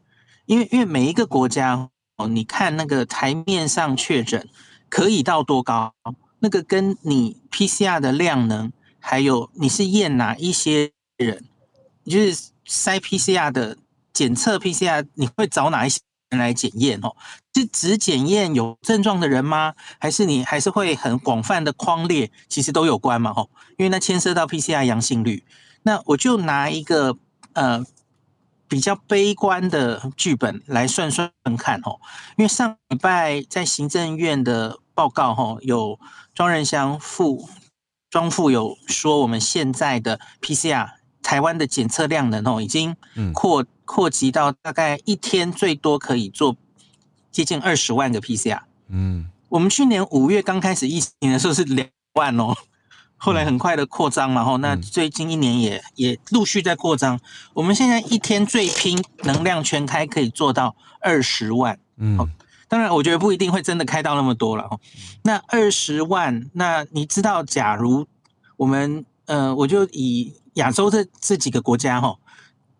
因为因为每一个国家哦，你看那个台面上确诊可以到多高，那个跟你 PCR 的量能，还有你是验哪一些人，就是筛 PCR 的检测 PCR，你会找哪一些人？来检验哦，是只检验有症状的人吗？还是你还是会很广泛的框列？其实都有关嘛，吼，因为那牵涉到 PCR 阳性率。那我就拿一个呃比较悲观的剧本来算算看吼，因为上礼拜在行政院的报告吼，有庄人祥副庄副有说，我们现在的 PCR 台湾的检测量能哦，已经扩。扩及到大概一天最多可以做接近二十万个 PCR。嗯，我们去年五月刚开始疫情的时候是两万哦，后来很快的扩张，然后那最近一年也也陆续在扩张。我们现在一天最拼能量全开可以做到二十万。嗯，当然我觉得不一定会真的开到那么多了。那二十万，那你知道，假如我们呃，我就以亚洲这这几个国家哈。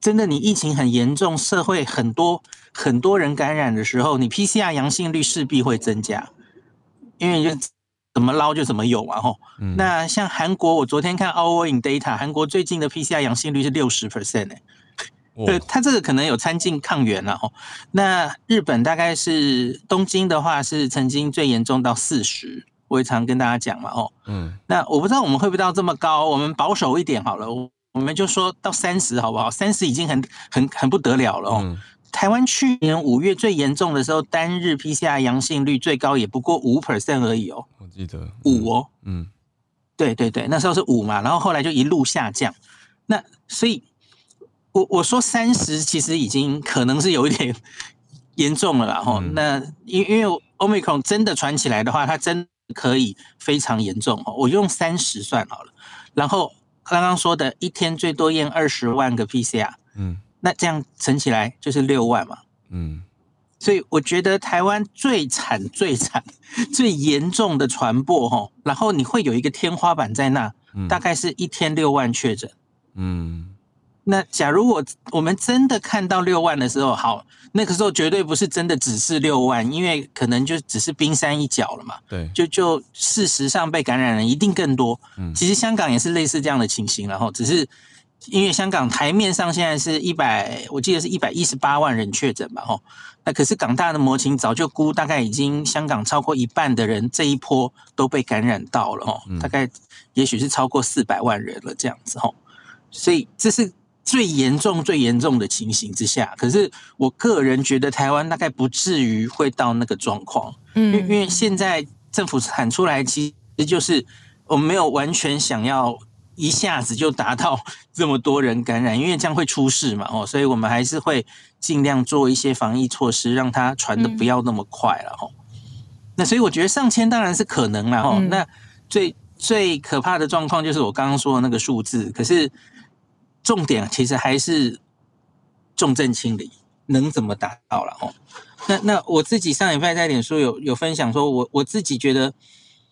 真的，你疫情很严重，社会很多很多人感染的时候，你 PCR 阳性率势必会增加，因为就怎么捞就怎么有嘛，吼。嗯、那像韩国，我昨天看 Our in Data，韩国最近的 PCR 阳性率是六十 percent 哎，对，它这个可能有参进抗原了吼。那日本大概是东京的话是曾经最严重到四十，我也常跟大家讲嘛，吼。嗯，那我不知道我们会不会到这么高，我们保守一点好了。我们就说到三十好不好？三十已经很很很不得了了哦。嗯、台湾去年五月最严重的时候，单日 PCR 阳性率最高也不过五 percent 而已哦。我记得五哦，嗯，对对对，那时候是五嘛，然后后来就一路下降。那所以，我我说三十其实已经可能是有一点 严重了啦。哈、嗯。那因因为 Omicron 真的传起来的话，它真的可以非常严重哦。我用三十算好了，然后。刚刚说的一天最多验二十万个 PCR，嗯，那这样乘起来就是六万嘛，嗯，所以我觉得台湾最惨、最惨、最严重的传播哈，然后你会有一个天花板在那，大概是一天六万确诊，嗯。那假如我我们真的看到六万的时候，好，那个时候绝对不是真的只是六万，因为可能就只是冰山一角了嘛。对，就就事实上被感染人一定更多。嗯，其实香港也是类似这样的情形，然后只是因为香港台面上现在是一百，我记得是一百一十八万人确诊吧，吼。那可是港大的模型早就估，大概已经香港超过一半的人这一波都被感染到了，吼，大概也许是超过四百万人了这样子，吼。所以这是。最严重、最严重的情形之下，可是我个人觉得台湾大概不至于会到那个状况，嗯，因因为现在政府喊出来，其实就是我们没有完全想要一下子就达到这么多人感染，因为这样会出事嘛，哦，所以我们还是会尽量做一些防疫措施，让它传的不要那么快了，吼。那所以我觉得上千当然是可能了，吼。那最最可怕的状况就是我刚刚说的那个数字，可是。重点其实还是重症清零，能怎么达到了哦？那那我自己上礼拜在脸书有有分享说，我我自己觉得，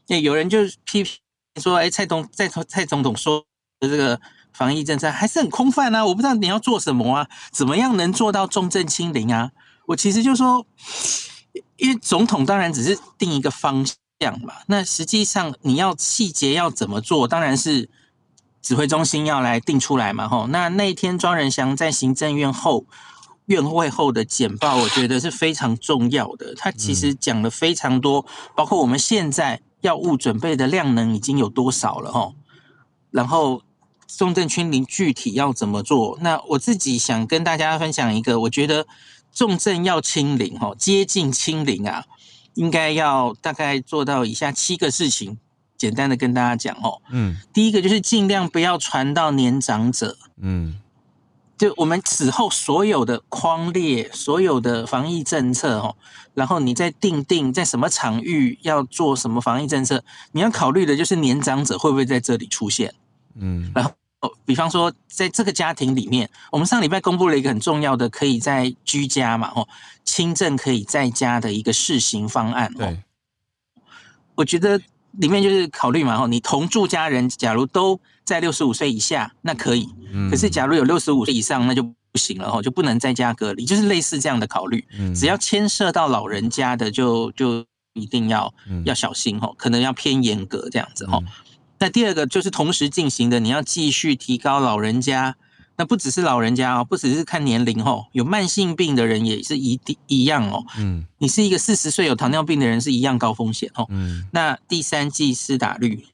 有人就批评说，哎，蔡总蔡蔡总统说的这个防疫政策还是很空泛啊，我不知道你要做什么啊，怎么样能做到重症清零啊？我其实就说，因为总统当然只是定一个方向嘛，那实际上你要细节要怎么做，当然是。指挥中心要来定出来嘛？吼，那那一天庄仁祥在行政院后院会后的简报，我觉得是非常重要的。他其实讲了非常多，包括我们现在药物准备的量能已经有多少了，吼。然后重症清零具体要怎么做？那我自己想跟大家分享一个，我觉得重症要清零，吼，接近清零啊，应该要大概做到以下七个事情。简单的跟大家讲哦，嗯，第一个就是尽量不要传到年长者，嗯，就我们此后所有的框列，所有的防疫政策哦，然后你再定定在什么场域要做什么防疫政策，你要考虑的就是年长者会不会在这里出现，嗯，然后比方说在这个家庭里面，我们上礼拜公布了一个很重要的，可以在居家嘛，哦，轻症可以在家的一个试行方案，哦，我觉得。里面就是考虑嘛，吼，你同住家人假如都在六十五岁以下，那可以。可是假如有六十五岁以上，那就不行了，吼，就不能在家隔离，就是类似这样的考虑。只要牵涉到老人家的就，就就一定要要小心，吼，可能要偏严格这样子，吼。那第二个就是同时进行的，你要继续提高老人家。那不只是老人家哦，不只是看年龄哦，有慢性病的人也是一定一样哦。嗯，你是一个四十岁有糖尿病的人是一样高风险哦。嗯，那第三季施打率，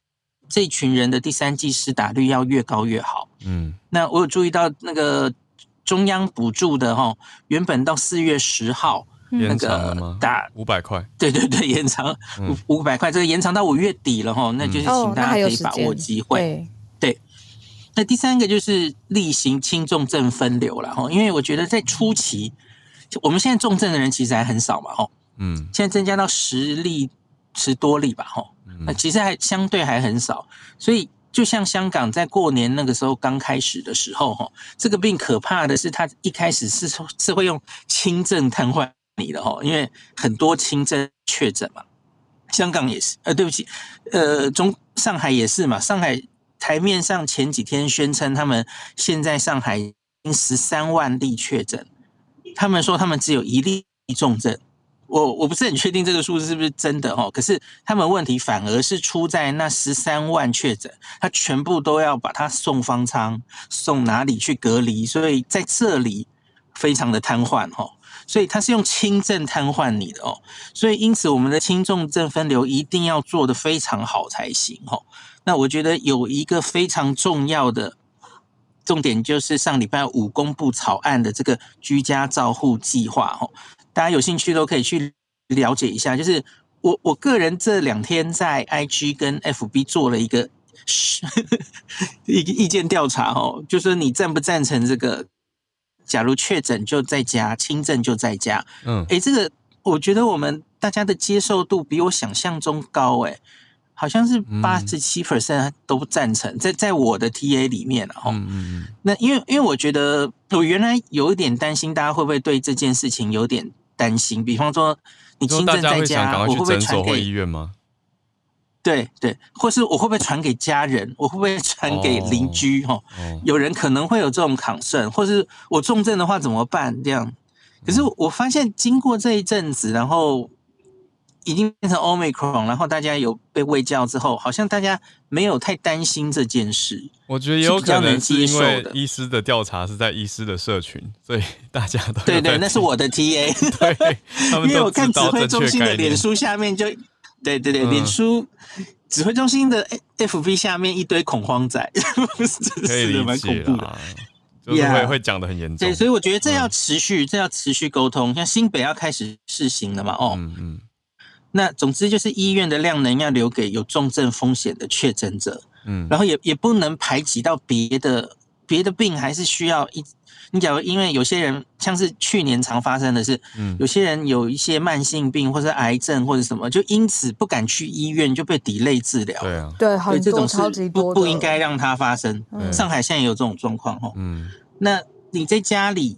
这群人的第三季施打率要越高越好。嗯，那我有注意到那个中央补助的哈，原本到四月十号那个打五百块，对对对，延长五五百块，这个延长到五月底了哈，那就是请大家可以把握机会。那第三个就是例行轻重症分流了哈，因为我觉得在初期，我们现在重症的人其实还很少嘛哈，嗯，现在增加到十例十多例吧哈，那其实还相对还很少，所以就像香港在过年那个时候刚开始的时候哈，这个病可怕的是它一开始是是会用轻症瘫痪你的哈，因为很多轻症确诊嘛，香港也是，呃，对不起，呃，中上海也是嘛，上海。台面上前几天宣称，他们现在上海已经十三万例确诊，他们说他们只有一例重症，我我不是很确定这个数字是不是真的哦。可是他们问题反而是出在那十三万确诊，他全部都要把他送方舱，送哪里去隔离，所以在这里非常的瘫痪哦。所以他是用轻症瘫痪你的哦，所以因此我们的轻重症分流一定要做得非常好才行哦。那我觉得有一个非常重要的重点，就是上礼拜五公布草案的这个居家照护计划哦，大家有兴趣都可以去了解一下。就是我我个人这两天在 IG 跟 FB 做了一个 一个意见调查哦，就说你赞不赞成这个？假如确诊就在家，轻症就在家。嗯，诶，这个我觉得我们大家的接受度比我想象中高诶。好像是八十七 percent 都不赞成，在在我的 TA 里面，然后，嗯嗯嗯，那因为因为我觉得我原来有一点担心，大家会不会对这件事情有点担心？比方说，你亲症在家，我会不会传给医院吗？对对，或是我会不会传给家人？我会不会传给邻居？哈、哦，哦、有人可能会有这种 concern，或是我重症的话怎么办？这样，可是我发现经过这一阵子，然后。已经变成 Omicron，然后大家有被喂教之后，好像大家没有太担心这件事。我觉得也有可能是因为医师的调查是在医师的社群，所以大家都对对，那是我的 TA。对，因为我看指挥中心的脸书下面就，对对对，脸书指挥中心的 FB 下面一堆恐慌仔，可以理解啦，就是会会讲得很严重。对，所以我觉得这要持续，这要持续沟通。像新北要开始试行了嘛？哦，嗯嗯。那总之就是医院的量能要留给有重症风险的确诊者，嗯，然后也也不能排挤到别的别的病，还是需要一。你假如因为有些人像是去年常发生的是，嗯，有些人有一些慢性病或者癌症或者什么，就因此不敢去医院，就被 delay 治疗。对啊，对，很多超级多不不应该让它发生。嗯，上海现在也有这种状况哈，嗯，那你在家里。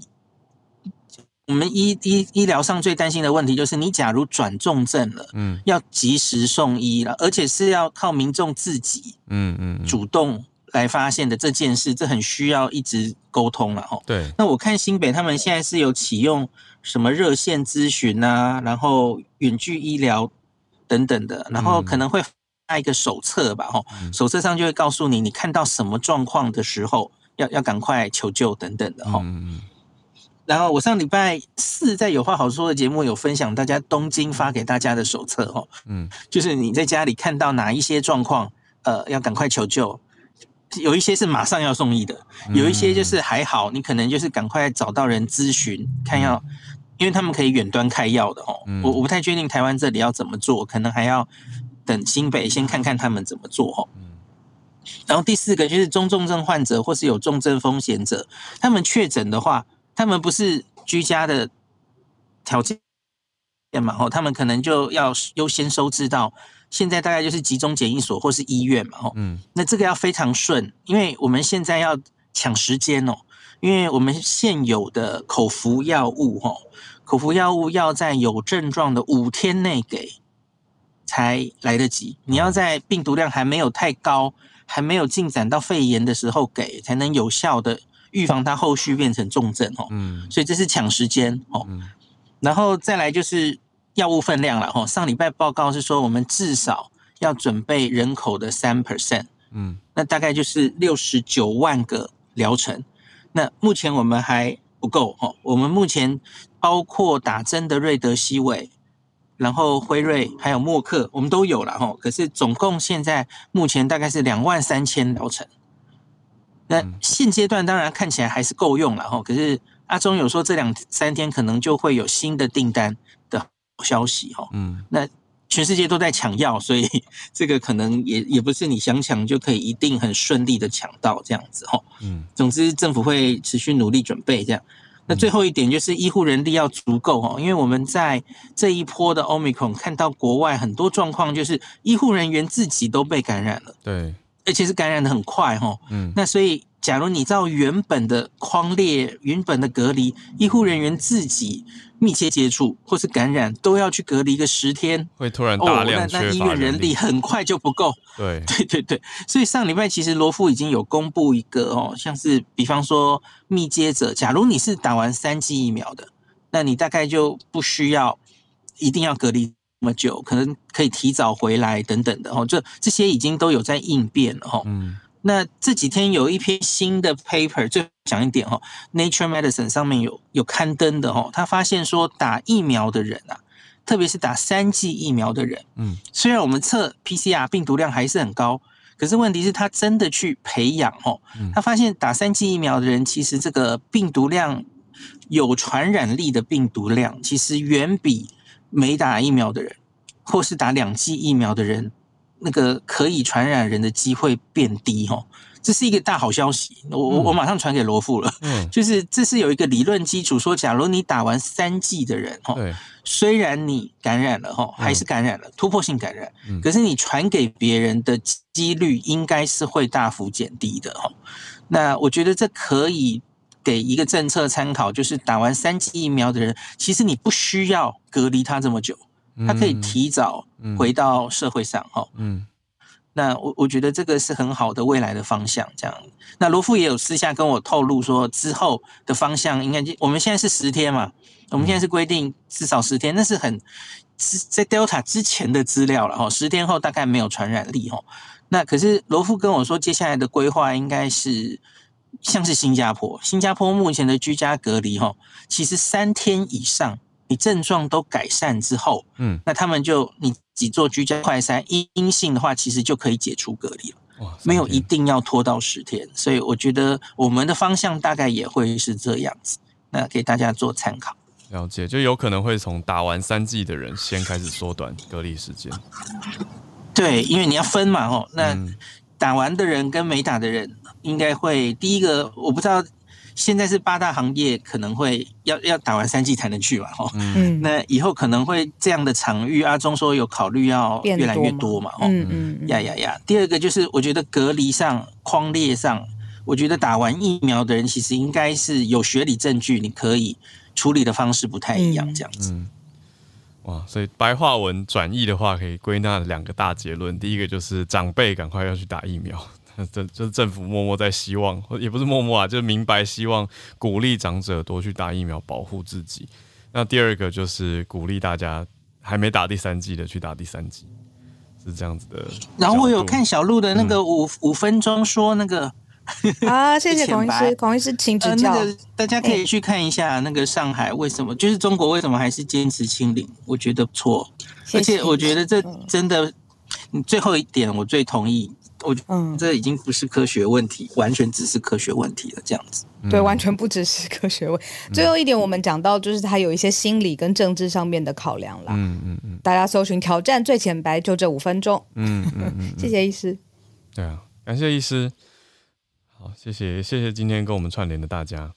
我们医医医疗上最担心的问题就是，你假如转重症了，嗯，要及时送医了，而且是要靠民众自己，嗯嗯，主动来发现的这件事，这很需要一直沟通了哦。对，那我看新北他们现在是有启用什么热线咨询啊，然后远距医疗等等的，然后可能会发一个手册吧，哦，手册上就会告诉你，你看到什么状况的时候，要要赶快求救等等的，哦。嗯然后我上礼拜四在有话好说的节目有分享，大家东京发给大家的手册哦，嗯，就是你在家里看到哪一些状况，呃，要赶快求救，有一些是马上要送医的，有一些就是还好，你可能就是赶快找到人咨询，看要，因为他们可以远端开药的哦，我我不太确定台湾这里要怎么做，可能还要等新北先看看他们怎么做哦。然后第四个就是中重症患者或是有重症风险者，他们确诊的话。他们不是居家的条件嘛？吼，他们可能就要优先收治到现在，大概就是集中检疫所或是医院嘛？吼，嗯，那这个要非常顺，因为我们现在要抢时间哦，因为我们现有的口服药物，吼，口服药物要在有症状的五天内给才来得及，你要在病毒量还没有太高、还没有进展到肺炎的时候给，才能有效的。预防它后续变成重症哦，嗯，所以这是抢时间哦，嗯，然后再来就是药物分量了哦。上礼拜报告是说，我们至少要准备人口的三 percent，嗯，那大概就是六十九万个疗程。那目前我们还不够哦，我们目前包括打针的瑞德西韦，然后辉瑞还有默克，我们都有了哈。可是总共现在目前大概是两万三千疗程。那现阶段当然看起来还是够用了哈，可是阿中有说这两三天可能就会有新的订单的消息哈。嗯，那全世界都在抢药，所以 这个可能也也不是你想抢就可以一定很顺利的抢到这样子哈。嗯，总之政府会持续努力准备这样。那最后一点就是医护人力要足够哈，因为我们在这一波的 Omicron 看到国外很多状况，就是医护人员自己都被感染了。对。而且是感染的很快哈，嗯，那所以假如你照原本的框列、原本的隔离，医护人员自己密切接触或是感染，都要去隔离个十天，会突然大量哦，那那医院人力很快就不够。对 对对对，所以上礼拜其实罗富已经有公布一个哦，像是比方说密接者，假如你是打完三剂疫苗的，那你大概就不需要一定要隔离。那么久，可能可以提早回来等等的哦，这这些已经都有在应变了哈。嗯，那这几天有一篇新的 paper，最讲一点哦，Nature Medicine 上面有有刊登的哈，他发现说打疫苗的人啊，特别是打三剂疫苗的人，嗯，虽然我们测 PCR 病毒量还是很高，可是问题是他真的去培养哦，他发现打三剂疫苗的人，其实这个病毒量有传染力的病毒量，其实远比没打疫苗的人，或是打两剂疫苗的人那个可以传染人的机会变低哦。这是一个大好消息，我我我马上传给罗富了。嗯，就是这是有一个理论基础，说假如你打完三剂的人哈，对，虽然你感染了哈，还是感染了，嗯，突破性感染，嗯，可是你传给别人的几率应该是会大幅减低的哈。那我觉得这可以给一个政策参考，就是打完三剂疫苗的人，其实你不需要隔离他这么久，他可以提早回到社会上哈。嗯。嗯那我我觉得这个是很好的未来的方向，这样。那罗富也有私下跟我透露说，之后的方向应该，我们现在是十天嘛，我们现在是规定至少十天，那是很在 Delta 之前的资料了哈，十天后大概没有传染力哈。那可是罗富跟我说，接下来的规划应该是像是新加坡，新加坡目前的居家隔离哈，其实三天以上。你症状都改善之后，嗯，那他们就你只做居家快筛，阴性的话，其实就可以解除隔离了。哇，没有一定要拖到十天，所以我觉得我们的方向大概也会是这样子。那给大家做参考。了解，就有可能会从打完三剂的人先开始缩短隔离时间。对，因为你要分嘛，哦，那打完的人跟没打的人，应该会第一个，我不知道。现在是八大行业可能会要要打完三剂才能去嘛，哈，嗯，那以后可能会这样的场域，阿中说有考虑要越来越多嘛，嗯嗯，呀呀呀。第二个就是我觉得隔离上框列上，我觉得打完疫苗的人其实应该是有学理证据，你可以处理的方式不太一样，这样子。嗯，哇，所以白话文转译的话，可以归纳两个大结论，第一个就是长辈赶快要去打疫苗。这就是政府默默在希望，也不是默默啊，就是明白希望鼓励长者多去打疫苗，保护自己。那第二个就是鼓励大家还没打第三剂的去打第三剂，是这样子的。然后我有看小鹿的那个五、嗯、五分钟说那个啊，谢谢 孔医师，孔医师请指教、呃那个。大家可以去看一下那个上海为什么，就是中国为什么还是坚持清零？我觉得不错，而且我觉得这真的，你最后一点我最同意。我觉得这已经不是科学问题，嗯、完全只是科学问题了。这样子，对，完全不只是科学问最后一点，我们讲到就是它有一些心理跟政治上面的考量啦。嗯嗯嗯。大家搜寻挑战最浅白，就这五分钟。嗯嗯，嗯，嗯 谢谢医师。对啊，感谢医师。好，谢谢谢谢今天跟我们串联的大家。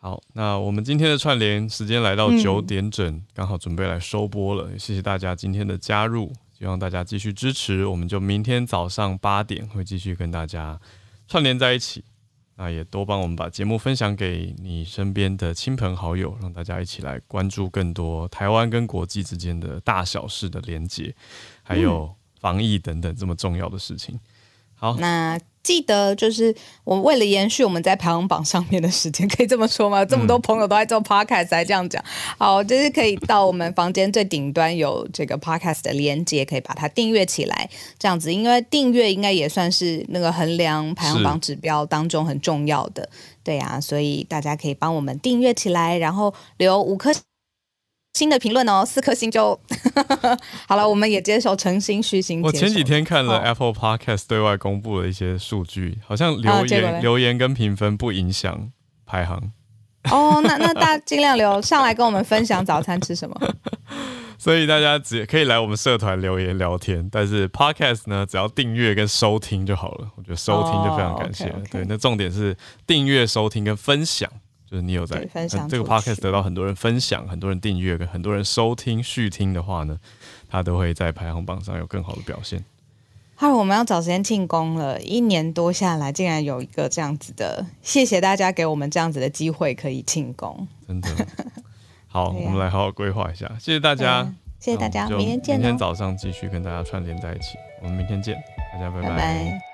好，那我们今天的串联时间来到九点整，刚、嗯、好准备来收播了。谢谢大家今天的加入。希望大家继续支持，我们就明天早上八点会继续跟大家串联在一起。那也多帮我们把节目分享给你身边的亲朋好友，让大家一起来关注更多台湾跟国际之间的大小事的连接，还有防疫等等这么重要的事情。好，那。记得就是我为了延续我们在排行榜上面的时间，可以这么说吗？这么多朋友都在做 podcast，才这样讲。好，就是可以到我们房间最顶端有这个 podcast 的连接，可以把它订阅起来。这样子，因为订阅应该也算是那个衡量排行榜指标当中很重要的。对呀、啊，所以大家可以帮我们订阅起来，然后留五颗。新的评论哦，四颗星就 好了。我们也接受诚心虚心。我前几天看了 Apple Podcast 对外公布了一些数据，好像留言、啊、留言跟评分不影响排行。哦，那那大家 尽量留上来跟我们分享早餐吃什么。所以大家只可以来我们社团留言聊天，但是 Podcast 呢，只要订阅跟收听就好了。我觉得收听就非常感谢了。Oh, okay, okay. 对，那重点是订阅、收听跟分享。就是你有在分享这个 podcast 得到很多人分享，很多人订阅，跟很多人收听续听的话呢，他都会在排行榜上有更好的表现。哈，我们要找时间庆功了，一年多下来，竟然有一个这样子的，谢谢大家给我们这样子的机会可以庆功，真的。好，啊、我们来好好规划一下，谢谢大家，谢谢大家，明天见，明天早上继续跟大家串联在一起，我们明天见，大家拜拜。拜拜。